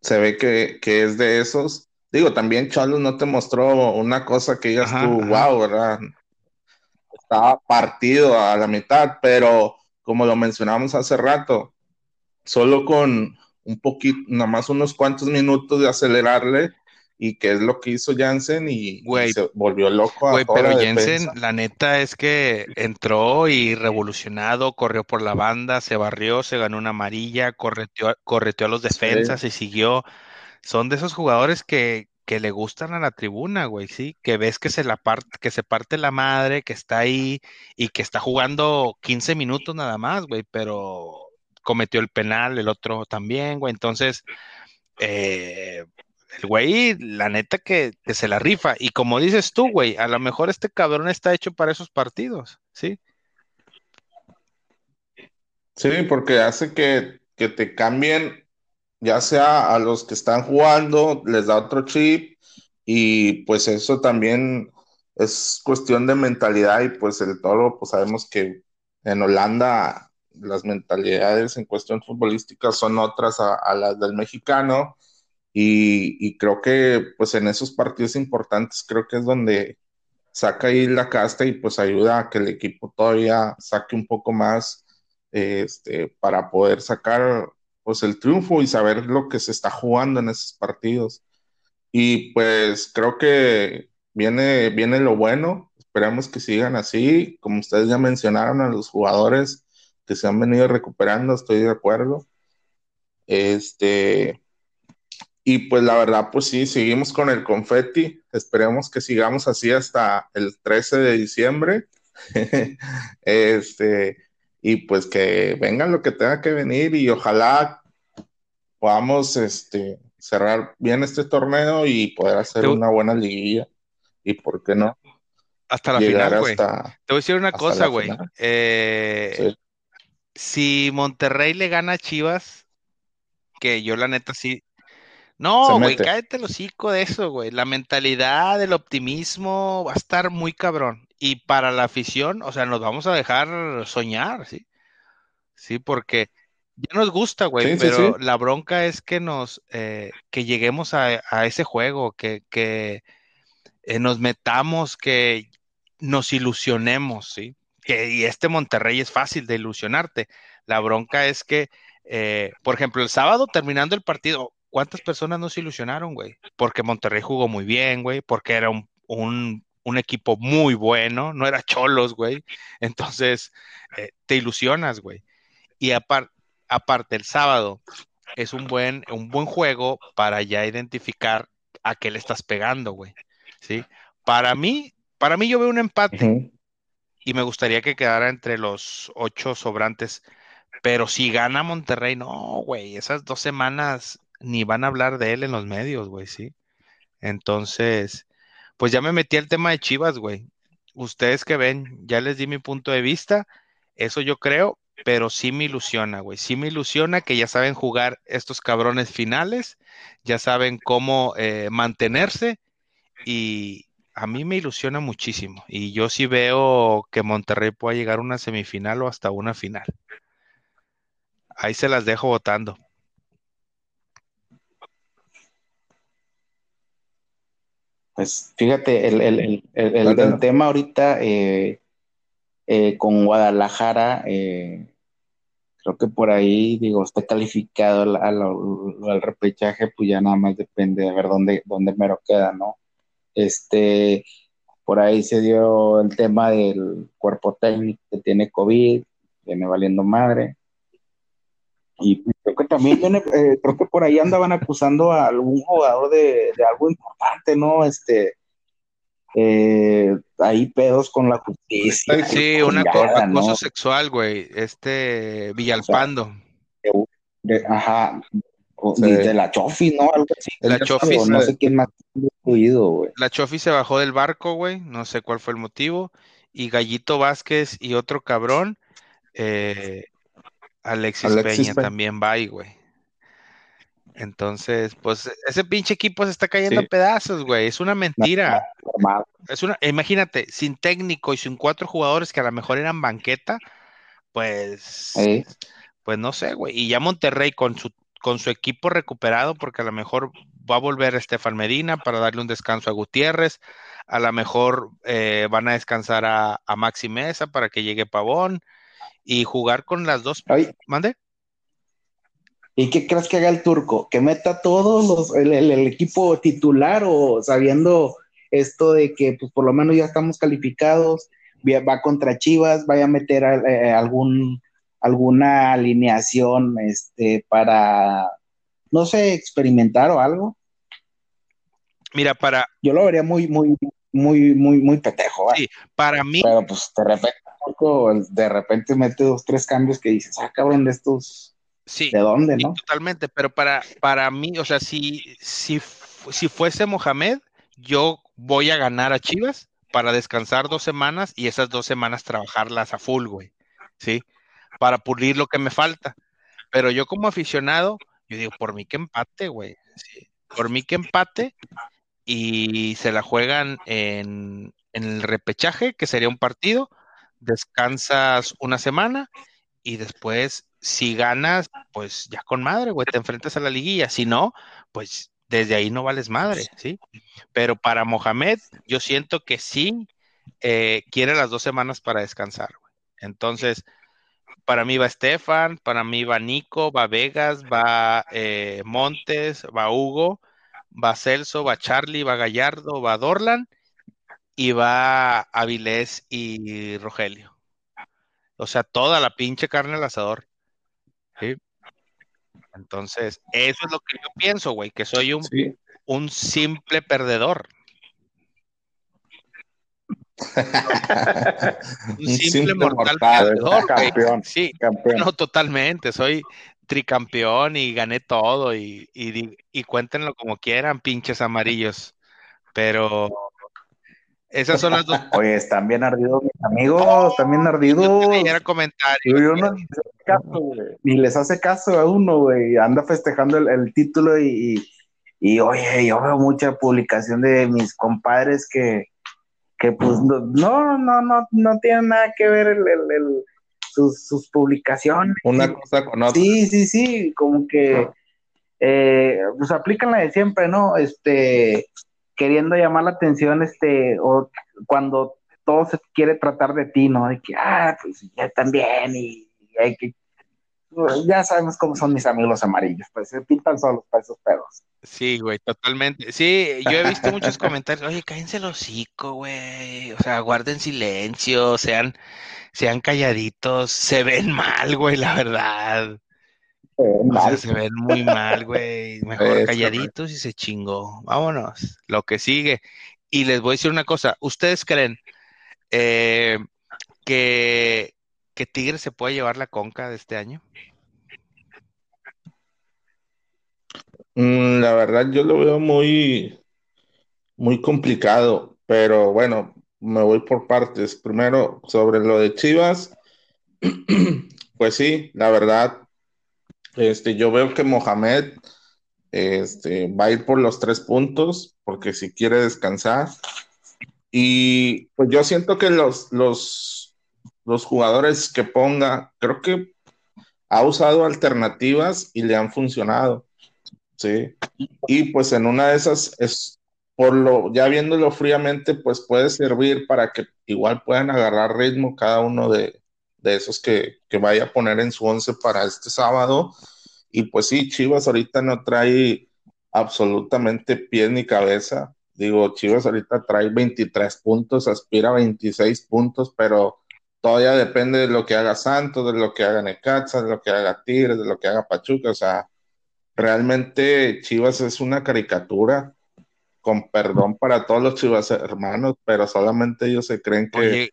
C: se ve que, es de esos. Digo, también Charles no te mostró una cosa que digas tú, wow, ¿verdad? Estaba partido a la mitad, pero como lo mencionamos hace rato, solo con un poquito, nada más unos cuantos minutos de acelerarle, y que es lo que hizo Jansen y, se volvió loco.
A: Güey, pero Jansen, la neta es que entró y revolucionado, corrió por la banda, se barrió, se ganó una amarilla, correteó, correteó a los defensas y siguió. Son de esos jugadores que, que le gustan a la tribuna, güey, sí, que ves que se la parte, que se parte la madre, que está ahí y que está jugando 15 minutos nada más, güey, pero cometió el penal, el otro también, güey, entonces, eh, el güey, la neta que, que, se la rifa, y como dices tú, güey, a lo mejor este cabrón está hecho para esos partidos, ¿sí?
C: Sí, porque hace que, que te cambien ya sea a los que están jugando, les da otro chip y pues eso también es cuestión de mentalidad y pues el toro, pues sabemos que en Holanda las mentalidades en cuestión futbolística son otras a, las del mexicano y, creo que pues en esos partidos importantes creo que es donde saca ahí la casta y pues ayuda a que el equipo todavía saque un poco más este, para poder sacar pues el triunfo y saber lo que se está jugando en esos partidos. Y pues creo que viene, viene lo bueno, esperamos que sigan así, como ustedes ya mencionaron a los jugadores que se han venido recuperando, estoy de acuerdo. Este, y pues la verdad, pues sí, seguimos con el confeti, esperemos que sigamos así hasta el 13 de diciembre. este, y pues que venga lo que tenga que venir y ojalá podamos este, cerrar bien este torneo y poder hacer una buena liguilla. ¿Y por qué no?
A: Hasta la final, güey. Te voy a decir una cosa, güey. Eh, si Monterrey le gana a Chivas, que yo la neta sí. No, güey, cállate el hocico de eso, güey. La mentalidad, el optimismo va a estar muy cabrón. Y para la afición, o sea, nos vamos a dejar soñar, ¿sí? Sí, porque ya nos gusta, güey, pero la bronca es que nos, eh, que lleguemos a, ese juego, que, que eh, nos metamos, que nos ilusionemos, ¿sí? Que, y este Monterrey es fácil de ilusionarte. La bronca es que, eh, por ejemplo, el sábado terminando el partido, ¿cuántas personas nos ilusionaron, güey? Porque Monterrey jugó muy bien, güey, porque era un, un, un equipo muy bueno, no era cholos, güey. Entonces, te ilusionas, güey. Y aparte, aparte el sábado es un buen, un buen juego para ya identificar a qué le estás pegando, güey. ¿Sí? Para mí, para mí yo veo un empate y me gustaría que quedara entre los ocho sobrantes. Pero si gana Monterrey, no, güey, esas dos semanas ni van a hablar de él en los medios, güey, ¿sí? Entonces, pues ya me metí al tema de Chivas, güey. Ustedes que ven, ya les di mi punto de vista. Eso yo creo, pero sí me ilusiona, güey. Sí me ilusiona que ya saben jugar estos cabrones finales, ya saben cómo eh, mantenerse y a mí me ilusiona muchísimo. Y yo sí veo que Monterrey pueda llegar a una semifinal o hasta una final. Ahí se las dejo votando.
B: Pues fíjate, el, tema ahorita eh, eh, con Guadalajara, eh, creo que por ahí, digo, está calificado al, repechaje, pues ya nada más depende de ver dónde, dónde mero queda, ¿no? Este, por ahí se dio el tema del cuerpo técnico que tiene COVID, viene valiendo madre. Y creo que también eh, creo que por ahí andaban acusando a algún jugador de, de, algo importante, ¿no? Este, eh, hay pedos con la justicia.
A: Sí, un acoso sexual, güey. Este Villalpando.
B: ajá. De la Chofi, ¿no? Algo así.
A: La Chofi.
B: No sé quién más güey.
A: La Chofi se bajó del barco, güey. No sé cuál fue el motivo. Y Gallito Vázquez y otro cabrón. Eh, Alexis, Peña, también va güey. Entonces, pues ese pinche equipo se está cayendo a pedazos, güey. Es una mentira. es una, imagínate, sin técnico y sin cuatro jugadores que a lo mejor eran banqueta, pues, pues no sé, güey. Y ya Monterrey con su, con su equipo recuperado, porque a lo mejor va a volver Estefan Medina para darle un descanso a Gutiérrez. A lo mejor eh, van a descansar a, a Maxi Mesa para que llegue Pavón y jugar con las dos. ¿Mande?
B: ¿Y qué crees que haga el turco? ¿Que meta todos los, el, equipo titular o sabiendo esto de que pues por lo menos ya estamos calificados, va contra Chivas, vaya a meter eh, algún alguna alineación este para no sé, experimentar o algo?
A: Mira, para
B: yo lo vería muy muy muy muy muy petejo,
A: Sí, para mí
B: Pero pues de repente de repente mete dos tres cambios que dices, "Ah, cabrón, de estos
A: Sí,
B: ¿De dónde, no?
A: totalmente, pero para, para mí, o sea, si, si, si fuese Mohamed, yo voy a ganar a Chivas para descansar dos semanas y esas dos semanas trabajarlas a full, güey, ¿sí? Para pulir lo que me falta. Pero yo como aficionado, yo digo, por mí que empate, güey, por mí que empate y se la juegan en, en el repechaje, que sería un partido, descansas una semana y después si ganas, pues ya con madre, güey, te enfrentas a la liguilla. Si no, pues desde ahí no vales madre, ¿sí? Pero para Mohamed, yo siento que sí eh, quiere las dos semanas para descansar. Entonces, para mí va Estefan, para mí va Nico, va Vegas, va eh, Montes, va Hugo, va Celso, va Charlie, va Gallardo, va Dorlan y va Avilés y Rogelio. O sea, toda la pinche carne al asador. Entonces, eso es lo que yo pienso, güey, que soy un, un simple perdedor. un simple, mortal, perdedor,
B: campeón,
A: Sí, no, totalmente, soy tricampeón y gané todo y, y, y cuéntenlo como quieran, pinches amarillos. Pero esas son las dos.
B: Oye, están bien ardidos mis amigos, están bien ardidos. Ni les hace caso a uno, güey. Anda festejando el, título y, y, oye, yo veo mucha publicación de mis compadres que, que pues no, no, no, no tienen nada que ver el, sus, sus, publicaciones.
C: Una cosa con otra.
B: Sí, sí, sí, como que eh, pues aplican la de siempre, ¿no? Este, queriendo llamar la atención, este, o cuando todo se quiere tratar de ti, ¿no? De que, ah, pues ya también, y, hay que, pues, ya sabemos cómo son mis amigos los amarillos, pues se pintan solos para esos pedos.
A: Sí, güey, totalmente. Sí, yo he visto muchos comentarios, oye, cállense el hocico, güey, o sea, guarden silencio, sean, sean calladitos, se ven mal, güey, la verdad se ven muy mal, güey. Mejor calladitos y se chingó. Vámonos. Lo que sigue. Y les voy a decir una cosa. ¿Ustedes creen eh, que, que Tigre se puede llevar la conca de este año?
C: Mm, la verdad, yo lo veo muy, muy complicado. Pero bueno, me voy por partes. Primero, sobre lo de Chivas. Pues sí, la verdad, este, yo veo que Mohamed este, va a ir por los tres puntos, porque si quiere descansar. Y pues yo siento que los, los, los jugadores que ponga, creo que ha usado alternativas y le han funcionado. Sí. Y pues en una de esas es por lo, ya viéndolo fríamente, pues puede servir para que igual puedan agarrar ritmo cada uno de, de esos que, vaya a poner en su once para este sábado. Y pues sí, Chivas ahorita no trae absolutamente pie ni cabeza. Digo, Chivas ahorita trae 23 puntos, aspira a 26 puntos, pero todavía depende de lo que haga Santos, de lo que haga Necaxa, de lo que haga Tigres, de lo que haga Pachuca. O sea, realmente Chivas es una caricatura. con perdón para todos los chivas hermanos, pero solamente ellos se creen que,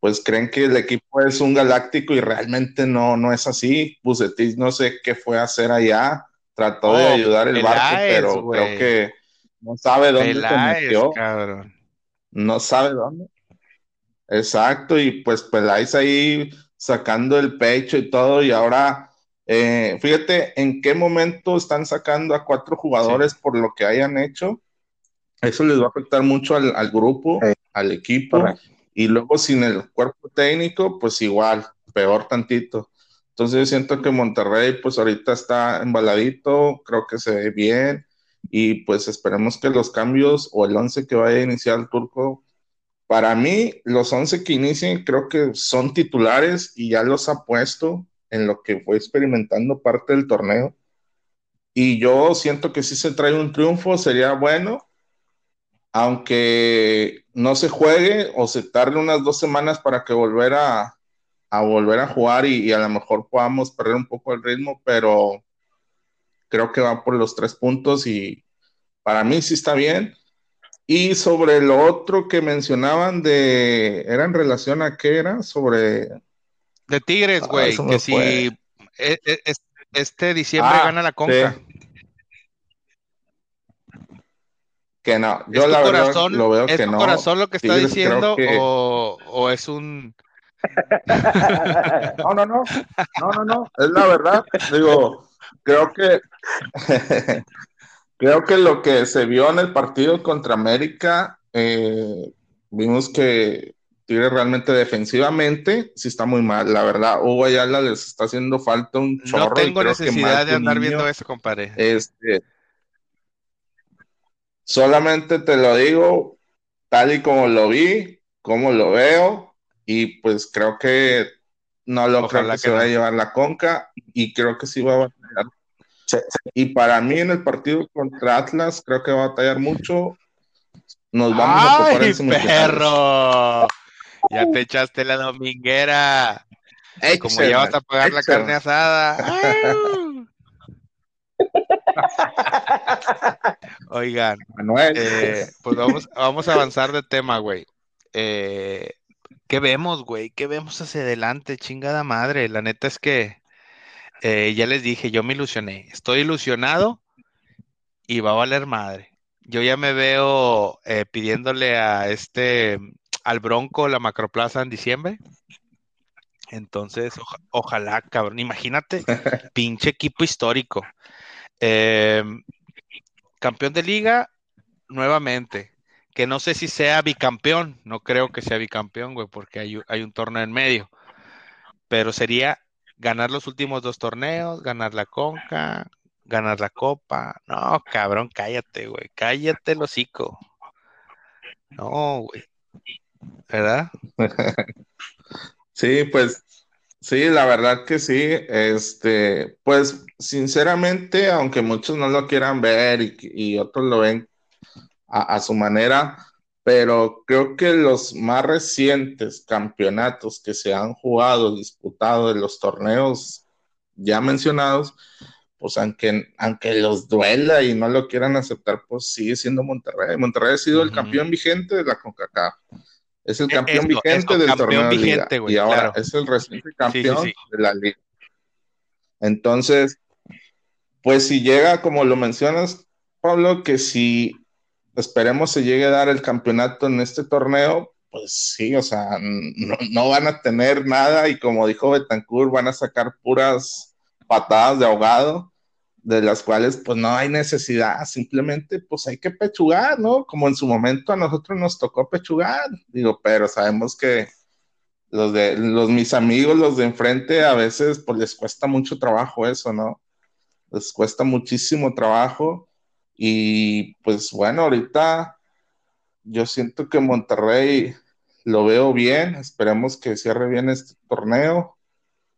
C: pues creen que el equipo es un galáctico y realmente no, no es así. Bucetis no sé qué fue a hacer allá, trató de ayudar el barco, pero creo que no sabe dónde se metió. No sabe dónde. Exacto, y pues Peláez ahí sacando el pecho y todo, y ahora, eh, fíjate en qué momento están sacando a cuatro jugadores por lo que hayan hecho. Eso les va a afectar mucho al, grupo, al equipo, y luego sin el cuerpo técnico, pues igual, peor tantito. Entonces yo siento que Monterrey, pues ahorita está embaladito, creo que se ve bien, y pues esperemos que los cambios o el once que vaya a iniciar el turco para mí, los 11 que inician creo que son titulares y ya los ha puesto en lo que fue experimentando parte del torneo. Y yo siento que si se trae un triunfo sería bueno, aunque no se juegue o se tarde unas dos semanas para que volver a, volver a jugar y, y, a lo mejor podamos perder un poco el ritmo, pero creo que va por los tres puntos y para mí sí está bien. Y sobre lo otro que mencionaban de, ¿era en relación a qué era? Sobre...
A: De Tigres, güey, que si e, e, este diciembre ah, gana la Conca.
C: Que no, yo la verdad lo veo que no.
A: ¿Es corazón lo que está diciendo o, o, es un...
C: no, no, no, no, no, no, es la verdad. Digo, creo que Creo que lo que se vio en el partido contra América, eh, vimos que Tigre realmente defensivamente sí está muy mal, la verdad. Hugo Ayala les está haciendo falta un chorro.
A: No tengo necesidad de andar viendo eso, compadre.
C: Este, solamente te lo digo tal y como lo vi, como lo veo, y pues creo que no lo creo que, se va a llevar la conca, y creo que sí va a batallar y para mí en el partido contra Atlas creo que va a batallar mucho. Nos vamos a
A: topar en perro! Ya te echaste la dominguera. Como ya vas a pagar la carne asada. Oigan, Manuel. Eh, pues vamos, vamos a avanzar de tema, güey. Eh, ¿Qué vemos, güey? ¿Qué vemos hacia adelante? Chingada madre. La neta es que eh, ya les dije, yo me ilusioné. Estoy ilusionado y va a valer madre. Yo ya me veo pidiéndole a este, al Bronco la macroplaza en diciembre. Entonces, ojalá, cabrón. Imagínate, pinche equipo histórico. Em, campeón de liga, nuevamente. Que no sé si sea bicampeón. No creo que sea bicampeón, güey, porque hay, hay un torneo en medio. Pero sería ganar los últimos dos torneos, ganar la Conca, ganar la Copa. No, cabrón, cállate, güey. Cállate el hocico. No, güey. ¿Verdad?
C: sí, pues sí, la verdad que sí. Este, pues sinceramente, aunque muchos no lo quieran ver y, otros lo ven a su manera, pero creo que los más recientes campeonatos que se han jugado, disputado de los torneos ya mencionados, pues aunque, aunque los duela y no lo quieran aceptar, pues sigue siendo Monterrey. Monterrey ha sido el campeón vigente de la CONCACAF. Es el e, campeón vigente del torneo de liga, y ahora es el reciente campeón de la liga. Entonces, pues si llega, como lo mencionas, Pablo, que si esperemos se llegue a dar el campeonato en este torneo, pues sí, o sea, no, van a tener nada y como dijo Betancourt, van a sacar puras patadas de ahogado, de las cuales pues no hay necesidad, simplemente pues hay que pechugar, ¿no? Como en su momento a nosotros nos tocó pechugar, digo, pero sabemos que los de los mis amigos, los de enfrente, a veces pues les cuesta mucho trabajo eso, ¿no? Les cuesta muchísimo trabajo y pues bueno, ahorita yo siento que Monterrey lo veo bien, esperemos que cierre bien este torneo,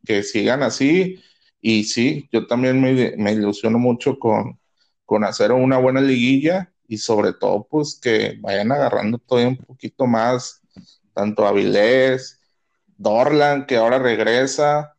C: que sigan así. Y sí, yo también me, me ilusiono mucho con, con hacer una buena liguilla y sobre todo pues que vayan agarrando todavía un poquito más, tanto Avilés, Dorlan que ahora regresa,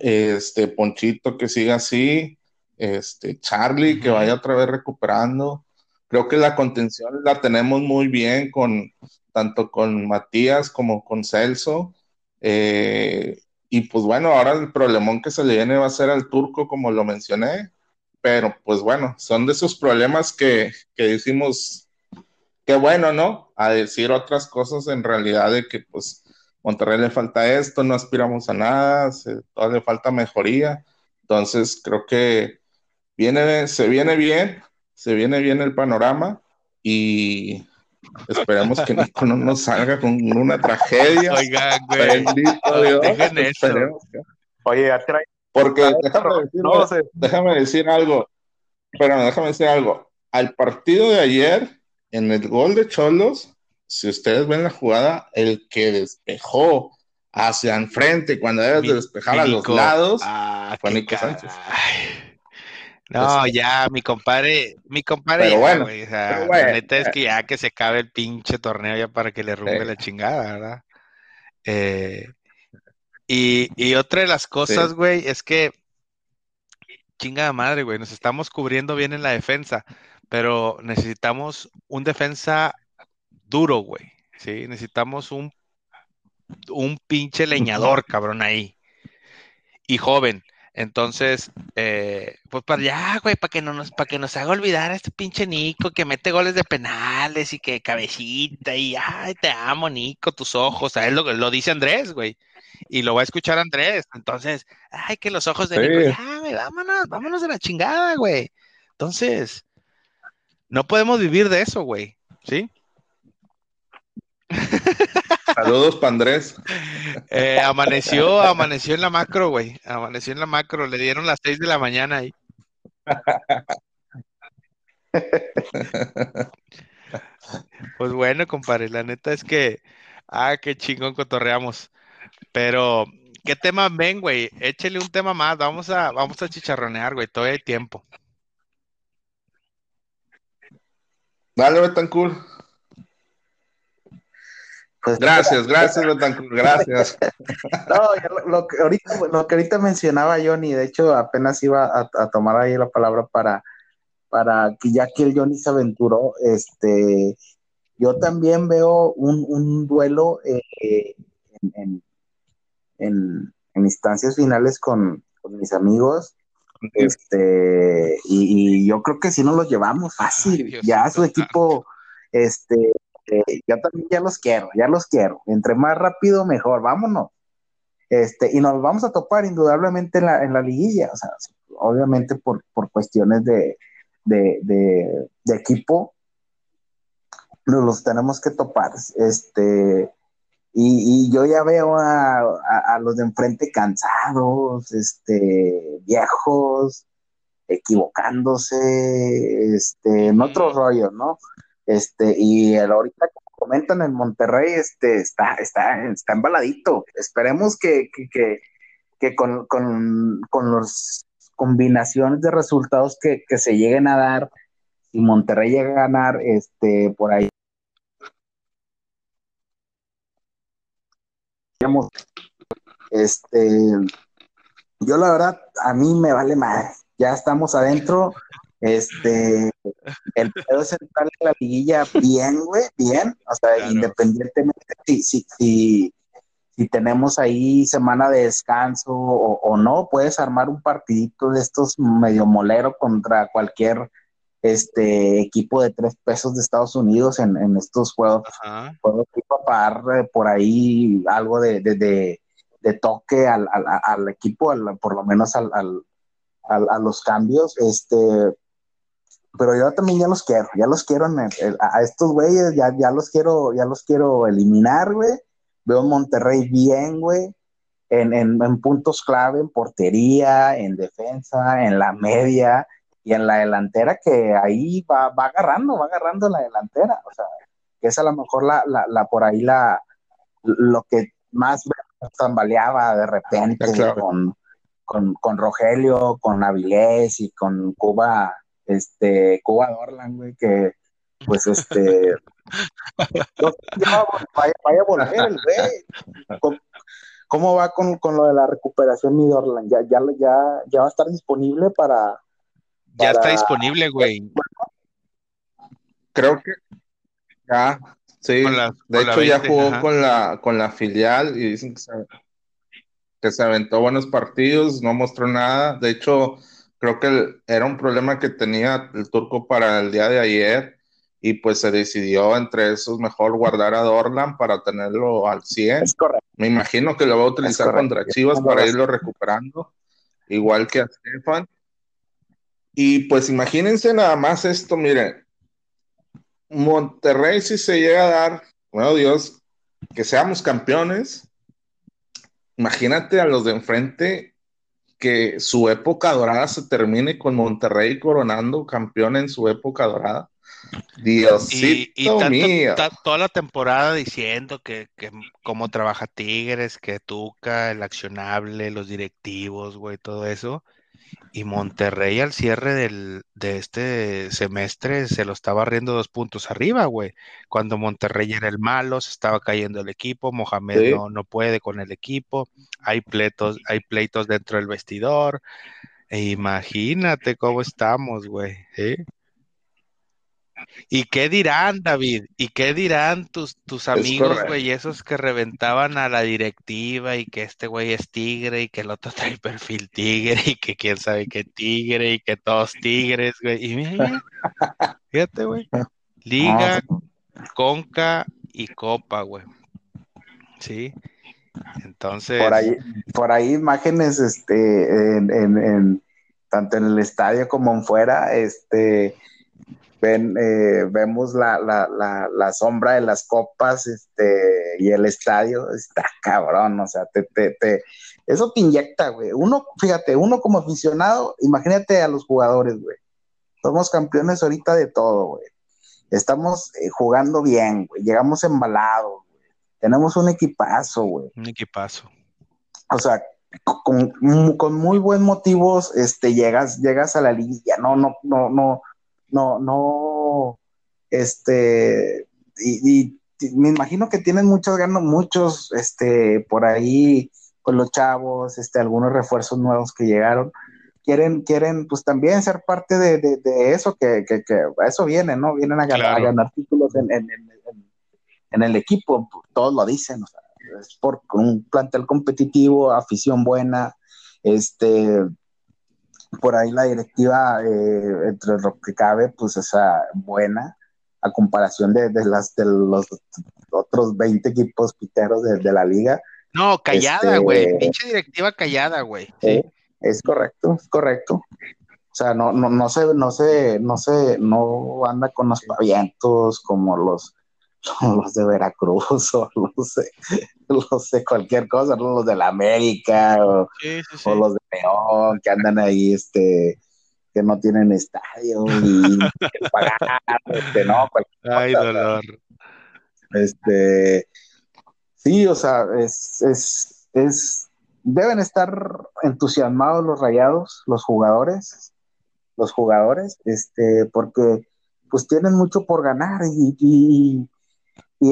C: este Ponchito que siga así, este, Charlie, que vaya otra vez recuperando. creo que la contención la tenemos muy bien con tanto con Matías como con Celso. Eh, y pues bueno, ahora el problemón que se le viene va a ser al turco, como lo mencioné. Pero pues bueno, son de esos problemas que, que decimos, qué bueno, ¿no? A decir otras cosas en realidad de que pues Monterrey le falta esto, no aspiramos a nada, se, todavía le falta mejoría. Entonces creo que viene, se viene bien, se viene bien el panorama y esperemos que Nico no nos salga con una tragedia.
A: Oigan, güey. Dejen eso.
B: Oye, atrae.
C: Porque déjame decir, no, déjame decir algo, pero déjame decir algo. Al partido de ayer, en el gol de Cholos, si ustedes ven la jugada, el que despejó hacia enfrente cuando debes de despejar a los lados
A: ah, fue Nico Sánchez. No, ya, mi compadre, mi compadre,
C: pero bueno,
A: o sea, la neta es que ya que se acabe el pinche torneo ya para que le rumbe la chingada, ¿verdad? Eh, y, y, otra de las cosas, güey, es que chingada madre, güey, nos estamos cubriendo bien en la defensa, pero necesitamos un defensa duro, güey, ¿sí? Necesitamos un, un pinche leñador, cabrón, ahí. Y joven. Entonces, eh, pues para allá, güey, para que no nos, para que nos haga olvidar a este pinche Nico que mete goles de penales y que cabecita y ay, te amo, Nico, tus ojos. ¿Sabes lo, lo dice Andrés, güey. Y lo va a escuchar Andrés. Entonces, ay, que los ojos de Nico, ya, güey, vámonos, vámonos de la chingada, güey. Entonces, no podemos vivir de eso, güey. ¿Sí?
C: Saludos para Andrés.
A: Eh, amaneció, amaneció en la macro, güey. Amaneció en la macro. Le dieron las seis de la mañana ahí. Pues bueno, compadre, la neta es que, ah, qué chingón cotorreamos. Pero, ¿qué tema ven, güey? Échele un tema más, vamos a, vamos a chicharronear, güey, todavía hay tiempo.
C: Dale, Betancourt. Pues, gracias, gracias, gracias.
B: no, lo, que ahorita, lo que ahorita mencionaba Johnny, de hecho apenas iba a, tomar ahí la palabra para, para que ya que el Johnny se aventuró, este, yo también veo un, duelo eh, en, instancias finales con, mis amigos. Este, y, yo creo que si no los llevamos fácil, ya su equipo, este, este, yo también ya los quiero, ya los quiero. Entre más rápido, mejor, vámonos. Este, y nos vamos a topar indudablemente en la, en la liguilla, o sea, obviamente por, cuestiones de, de, equipo, nos los tenemos que topar. Este, y, yo ya veo a, los de enfrente cansados, este, viejos, equivocándose, este, en otro rollo, ¿no? Este, y ahorita, comentan en Monterrey, este, está, está, está embaladito. Esperemos que, con, con, las combinaciones de resultados que, se lleguen a dar, si Monterrey llega a ganar, este, por ahí. Este, yo la verdad, a mí me vale madre. Ya estamos adentro este, el pedo central de la liguilla, bien, güey, bien. O sea, independientemente si, si, si, si, tenemos ahí semana de descanso o, no, puedes armar un partidito de estos medio molero contra cualquier este equipo de tres pesos de Estados Unidos en, estos juegos. Puedo pagar eh, por ahí algo de, de, de, toque al, al, al equipo, por lo menos al, a los cambios. Este, pero yo también ya los quiero, ya los quiero a estos güeyes, ya, ya los quiero, ya los quiero eliminar, güey. Veo Monterrey bien, güey, en, en, puntos clave, en portería, en defensa, en la media y en la delantera, que ahí va, va agarrando, va agarrando la delantera. O sea, que es a lo mejor la, la, la por ahí la lo que más tambaleaba de repente con, con, con Rogelio, con Avilés y con Cuba este, Cuba Dorlan, güey, que pues este vaya, a volver el güey. ¿Cómo, va con, lo de la recuperación mi Dorlan? ¿Ya, ya, ya, va a estar disponible para,
A: Ya está disponible, güey.
C: creo que ya, sí. de hecho, ya jugó con la, con la filial y dicen que se, que se aventó buenos partidos, no mostró nada. De hecho, creo que era un problema que tenía el turco para el día de ayer y pues se decidió entre esos mejor guardar a Dorlan para tenerlo al 100.
D: Es correcto.
C: Me imagino que lo va a utilizar contra Chivas para irlo recuperando, igual que a Stefan. Y pues imagínense nada más esto, miren, Monterrey si se llega a dar, bueno Dios, que seamos campeones, imagínate a los de enfrente que su época dorada se termine con Monterrey coronando campeón en su época dorada. Diosito y, y
A: toda la temporada diciendo que, que cómo trabaja Tigres, que Tuca, el accionable, los directivos, güey, todo eso. Y Monterrey al cierre del, de este semestre se lo estaba riendo dos puntos arriba, güey. Cuando Monterrey era el malo, se estaba cayendo el equipo, Mohamed no, no, puede con el equipo, hay pleitos, hay pleitos dentro del vestidor. E imagínate cómo estamos, güey. ¿eh? ¿Y qué dirán, David? ¿Y qué dirán tus, tus amigos, güey, esos que reventaban a la directiva y que este güey es tigre y que el otro trae perfil tigre y que quién sabe qué tigre y que todos tigres, güey? Y mira, fíjate, güey. Liga, Conca y Copa, güey. Sí. Entonces.
B: Por ahí, por ahí imágenes, este, en, en, en tanto en el estadio como en fuera, este ven, eh, vemos la, la, la, la, sombra de las copas este, y el estadio, está cabrón, o sea, te, te, te eso te inyecta, güey. Uno, fíjate, uno como aficionado, imagínate a los jugadores, güey. Somos campeones ahorita de todo, güey. Estamos eh, jugando bien, güey. Llegamos embalados, güey. Tenemos un equipazo, güey.
A: Un equipazo.
B: O sea, con, con, muy buen motivos, este, llegas, llegas a la liga, no, no, no, no, no, no, este, y, me imagino que tienen muchos ganos, muchos, este, por ahí con los chavos, este, algunos refuerzos nuevos que llegaron, quieren, quieren, pues también ser parte de, de, eso, que, que, que, a eso vienen, ¿no? Vienen a ganar, a ganar títulos en, en, en, el equipo, todos lo dicen, o sea, es por un plantel competitivo, afición buena, este, por ahí la directiva, eh, entre lo que cabe, pues es buena, a comparación de, las de los otros 20 equipos piteros de, la liga.
A: No, callada, este, güey. Pinche directiva callada, güey. Sí.
B: es correcto, es correcto. O sea, no, no, no se, no se, no se, no anda con los pavientos como los los de Veracruz o los de, los de cualquier cosa, los de la América o, los de León que andan ahí, este, que no tienen estadio y que pagar, este, no,
A: Ay, dolor.
B: Este, sí, o sea, es, es, es, deben estar entusiasmados los rayados, los jugadores, los jugadores, este, porque pues tienen mucho por ganar y y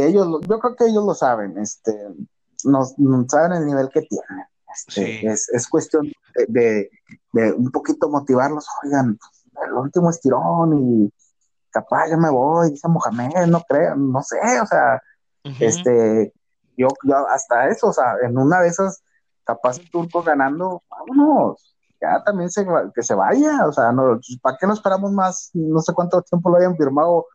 B: ellos, yo creo que ellos lo saben, este, nos, saben el nivel que tienen. Este, es, es, cuestión de, de, un poquito motivarlos, oigan, el último estirón y capaz ya me voy, dice Mohamed, no creo, no sé, o sea, este, yo, yo hasta eso, o sea, en una de esas, capaz el turco ganando, vámonos, ya también se, que se vaya, o sea, no, ¿para qué no esperamos más? No sé cuánto tiempo lo hayan firmado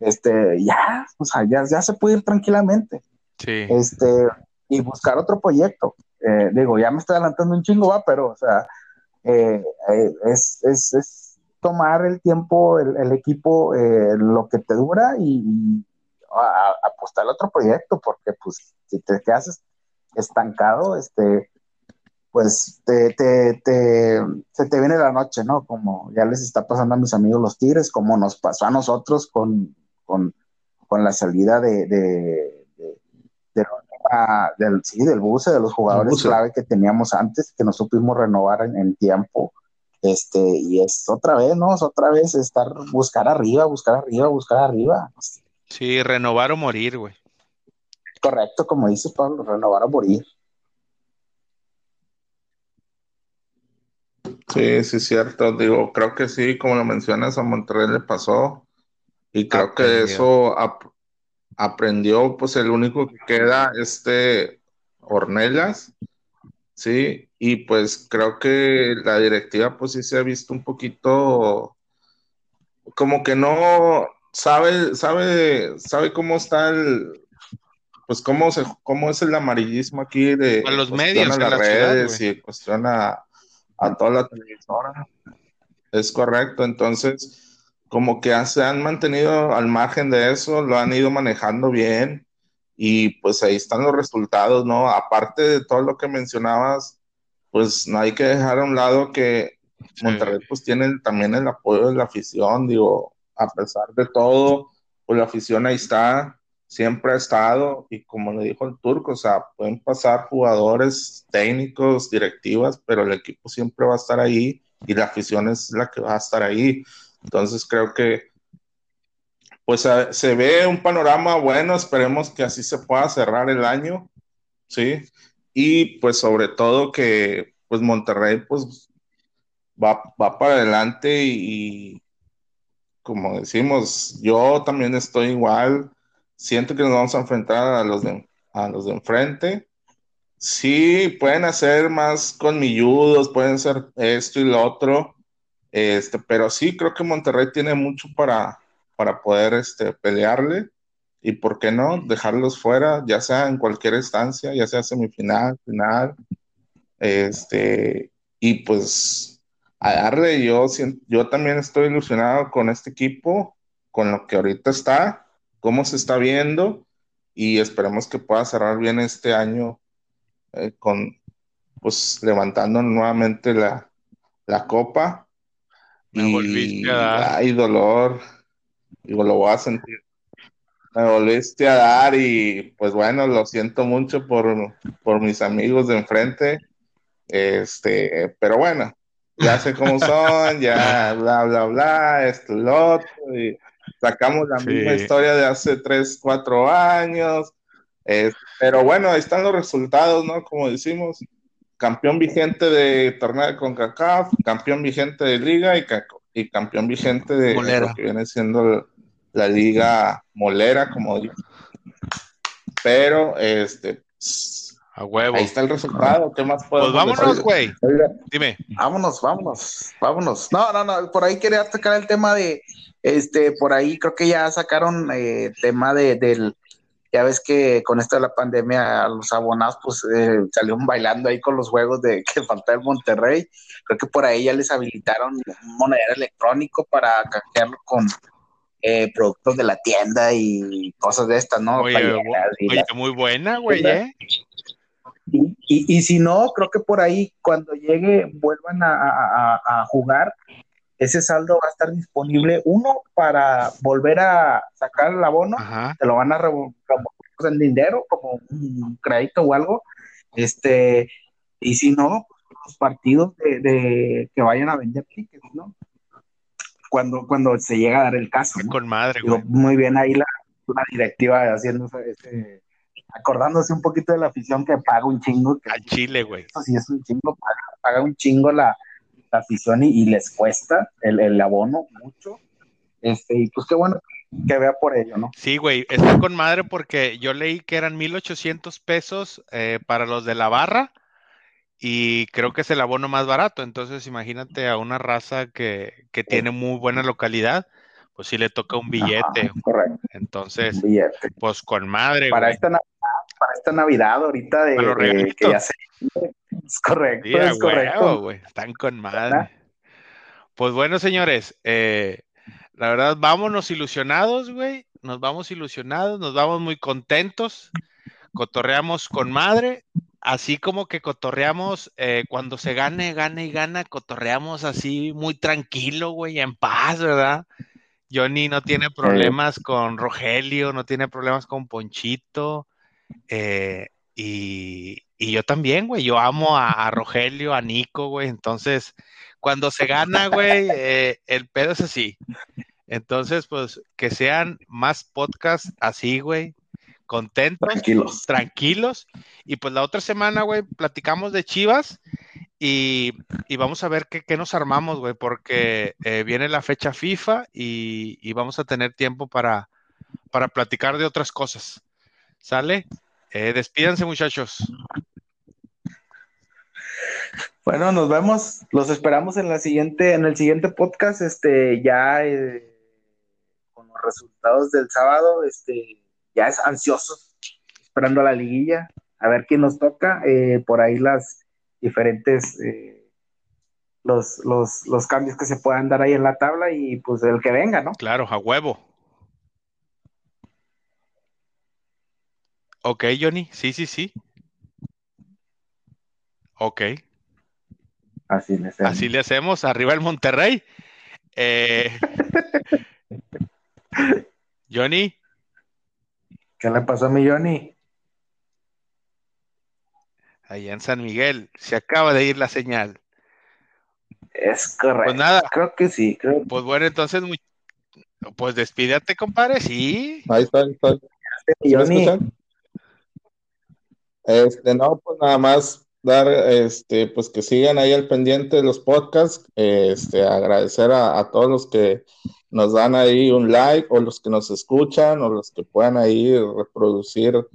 B: este, ya, o sea, ya, ya se puede ir tranquilamente.
A: Sí.
B: Este, y buscar otro proyecto. Eh, digo, ya me estoy adelantando un chingo, va, pero, o sea, eh, eh, es, es, es, tomar el tiempo, el, el equipo, lo que te dura y, apostar a otro proyecto, porque, pues, si te quedas estancado, este, pues te, te, te, se te viene la noche, ¿no? Como ya les está pasando a mis amigos los Tigres, como nos pasó a nosotros con, con, con la salida de, de, del, sí, del buce, de los jugadores clave que teníamos antes, que nos supimos renovar en, tiempo. Este, y es otra vez, ¿no? Es otra vez estar, buscar arriba, buscar arriba, buscar arriba.
A: Sí, renovar o morir, güey.
B: Correcto, como dice Pablo, renovar o morir.
C: Sí, sí, es cierto. Digo, creo que sí, como lo mencionas, a Monterrey le pasó Y creo que eso aprendió, pues el único que queda, este Ornelas, sí, y pues creo que la directiva, pues sí se ha visto un poquito como que no sabe, sabe, sabe cómo está el, pues cómo se, cómo es el amarillismo aquí de
A: a los medios,
C: las redes y cuestiona a toda la televisora. Es correcto, entonces como que se han mantenido al margen de eso, lo han ido manejando bien y pues ahí están los resultados, ¿no? Aparte de todo lo que mencionabas, pues no hay que dejar a un lado que Monterrey pues tiene también el apoyo de la afición, digo, a pesar de todo, pues la afición ahí está, siempre ha estado y como le dijo el turco, o sea, pueden pasar jugadores técnicos, directivas, pero el equipo siempre va a estar ahí y la afición es la que va a estar ahí. Entonces creo que pues se ve un panorama bueno, esperemos que así se pueda cerrar el año, ¿sí? Y pues sobre todo que pues Monterrey pues va, va para adelante y, como decimos, yo también estoy igual, siento que nos vamos a enfrentar a los de, a los de enfrente. Sí, pueden hacer más conmilludos, pueden ser esto y lo otro, este, pero sí, creo que Monterrey tiene mucho para, para poder este, pelearle y, ¿por qué no?, dejarlos fuera, ya sea en cualquier instancia, ya sea semifinal, final. Este, y pues a darle, yo, yo también estoy ilusionado con este equipo, con lo que ahorita está, cómo se está viendo y esperemos que pueda cerrar bien este año eh, con, pues, levantando nuevamente la, la copa
A: me volviste a dar.
C: Ay, dolor. Digo, lo voy a sentir. Me volviste a dar y pues bueno, lo siento mucho por, por mis amigos de enfrente. Este, pero bueno, ya sé cómo son, ya bla, bla, bla, esto, lo otro. Y sacamos la misma historia de hace 3, 4 años. pero bueno, ahí están los resultados, ¿no? Como decimos, campeón vigente de torneo de CONCACAF, campeón vigente de liga y, y campeón vigente de lo que viene siendo la liga molera, como digo. Pero, este,
A: a huevo.
C: Ahí está el resultado. ¿Qué más puedo
A: Pues vámonos, güey. Dime.
B: Vámonos, vámonos, vámonos. No, no, no. Por ahí quería sacar el tema de, este, por ahí creo que ya sacaron eh, tema de, del, ya ves que con esto de la pandemia los abonados pues eh, salieron bailando ahí con los juegos de que falta el Monterrey. Creo que por ahí ya les habilitaron un monedero electrónico para canjearlo con eh, productos de la tienda y cosas de estas, ¿no?
A: Oye, muy buena, güey, ¿eh?
B: Y, si no, creo que por ahí cuando llegue vuelvan a jugar, ese saldo va a estar disponible, uno, para volver a sacar el abono, te lo van a revolver en dinero, como un crédito o algo, este, y si no, los partidos de, que vayan a vender tickets, ¿no? Cuando, cuando se llega a dar el caso.
A: Con madre,
B: Muy bien ahí la, directiva haciendo ese, acordándose un poquito de la afición que paga un chingo. Que,
A: Al Chile, güey.
B: Eso sí es un chingo, paga un chingo la, afición y, les cuesta el, abono mucho. Este, y pues qué bueno que vea por ello, ¿no?
A: Sí, güey, está con madre porque yo leí que eran 1800 pesos eh, para los de la barra y creo que es el abono más barato. Entonces, imagínate a una raza que, tiene muy buena localidad, pues sí le toca un billete.
B: correcto.
A: Entonces, pues con madre.
B: Para esta Navidad, para esta Navidad ahorita de, que ya se es correcto, es correcto.
A: Están con madre. Pues bueno, señores, eh, la verdad, vámonos ilusionados, güey. Nos vamos ilusionados, nos vamos muy contentos. Cotorreamos con madre. Así como que cotorreamos eh, cuando se gane, gane y gana, cotorreamos así muy tranquilo, güey, en paz, ¿verdad? Johnny no tiene problemas con Rogelio, no tiene problemas con Ponchito. Eh, y, y yo también, güey, yo amo a, Rogelio, a Nico, güey, entonces cuando se gana, güey, eh, el pedo es así. Entonces, pues que sean más podcasts así, güey, contentos,
B: tranquilos.
A: tranquilos. Y pues la otra semana, güey, platicamos de Chivas y, y vamos a ver qué, qué nos armamos, güey, porque eh, viene la fecha FIFA y, y vamos a tener tiempo para, para platicar de otras cosas. ¿Sale? Eh, despídanse, muchachos.
B: Bueno, nos vemos. Los esperamos en la siguiente, en el siguiente podcast, este, ya eh, con los resultados del sábado, este, ya es ansiosos, esperando a la liguilla, a ver quién nos toca, eh, por ahí las diferentes eh, los, los, los cambios que se puedan dar ahí en la tabla y pues el que venga, ¿no?
A: Claro, a huevo. Ok, Johnny. Sí, sí, sí. Ok.
B: Así le hacemos.
A: Así le hacemos. Arriba el Monterrey. Eh, Johnny,
B: ¿Qué le pasó a mi Johnny?
A: allá en San Miguel, se acaba de ir la señal.
B: Es correcto.
A: Pues nada.
B: Creo que sí, creo
A: Pues bueno, entonces, pues despídate, compadre. Sí.
C: Ahí está, ahí está. ¿Sí me
B: Johnny.
C: Este, no, pues nada más dar, este, pues que sigan ahí al pendiente de los podcasts, este, agradecer a, a todos los que nos dan ahí un like, o los que nos escuchan, o los que puedan ahí reproducir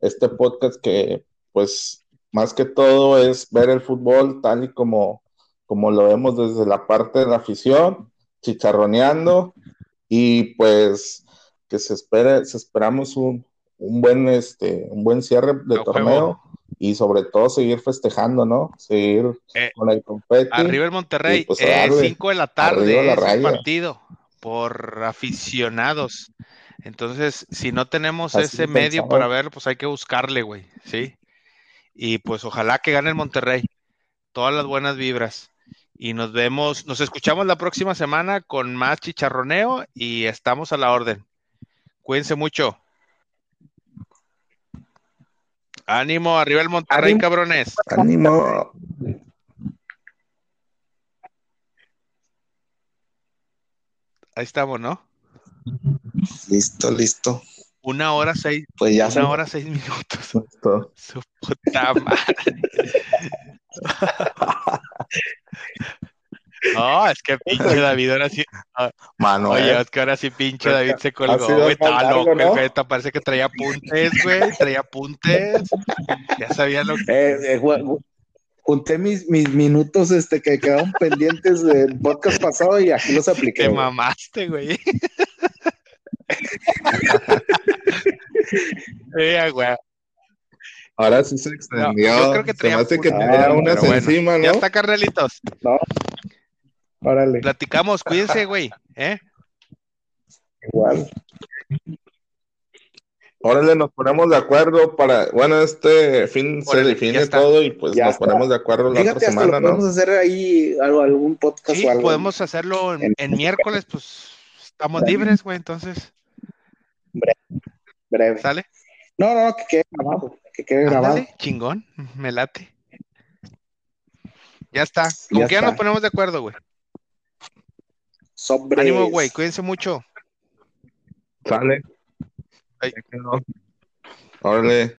C: este podcast que, pues, más que todo es ver el fútbol tal y como, como lo vemos desde la parte de la afición, chicharroneando, y pues que se espere, se esperamos un, un buen, este, un buen cierre de torneo y sobre todo seguir festejando, ¿no? Seguir
A: Eh,
C: con el confeti.
A: Arriba el Monterrey,
C: Y, pues, a
A: eh. 5 de la tarde,
C: la
A: es partido por aficionados. Entonces, si no tenemos
C: Así
A: ese medio para verlo, pues hay que buscarle, güey, ¿sí? Y pues ojalá que gane el Monterrey. Todas las buenas vibras. Y nos vemos, nos escuchamos la próxima semana con más chicharroneo y estamos a la orden. Cuídense mucho. Ánimo, arriba el Monterrey,
B: Ánimo.
A: cabrones.
C: Ánimo.
A: Ahí estamos, ¿no?
E: Listo, listo.
A: Una hora seis,
E: Pues ya
A: una
E: se
A: hora seis minutos.
C: Listo.
A: Su puta madre. No, es que pinche David ahora sí.
C: Manuel.
A: Oye, es que ahora sí pinche David se colgó, güey. Estaba loco,
C: ¿no?
A: Jeta, Parece que traía apuntes, güey. Traía apuntes. Ya sabía lo que.
B: Eh, eh, ju- ju- junté mis, mis minutos este, que quedaron pendientes del podcast pasado y aquí los apliqué.
A: Te
B: güey.
A: mamaste, güey. Eh, güey.
C: Ahora sí se extendió.
A: yo creo que
C: Se
A: traía
C: me hace que
A: punta,
C: tenía unas
A: bueno.
C: encima, ¿no?
A: Ya está, carnalitos.
B: Órale,
A: Platicamos, cuídense, güey. ¿Eh?
B: igual.
C: Órale, nos ponemos de acuerdo para, bueno, este fin se
A: Órale,
C: define todo y pues
B: Ya
C: nos
B: está.
C: ponemos de acuerdo la
B: Fíjate,
C: otra
B: hasta
C: semana,
B: lo podemos
C: ¿no?
B: hacer ahí algo, algún podcast
A: Sí,
B: o algo.
A: podemos hacerlo en, en miércoles, pues estamos libres, güey. Entonces,
B: Breve.
A: ¿sale?
B: No, no, que quede grabado. Que quede grabado.
A: Ándale, chingón, me late. Ya está. ¿Con
B: Ya
A: qué
B: está.
A: nos ponemos de acuerdo, güey?
B: Sobres.
A: Ánimo, güey, cuídense mucho.
C: Sale. Órale.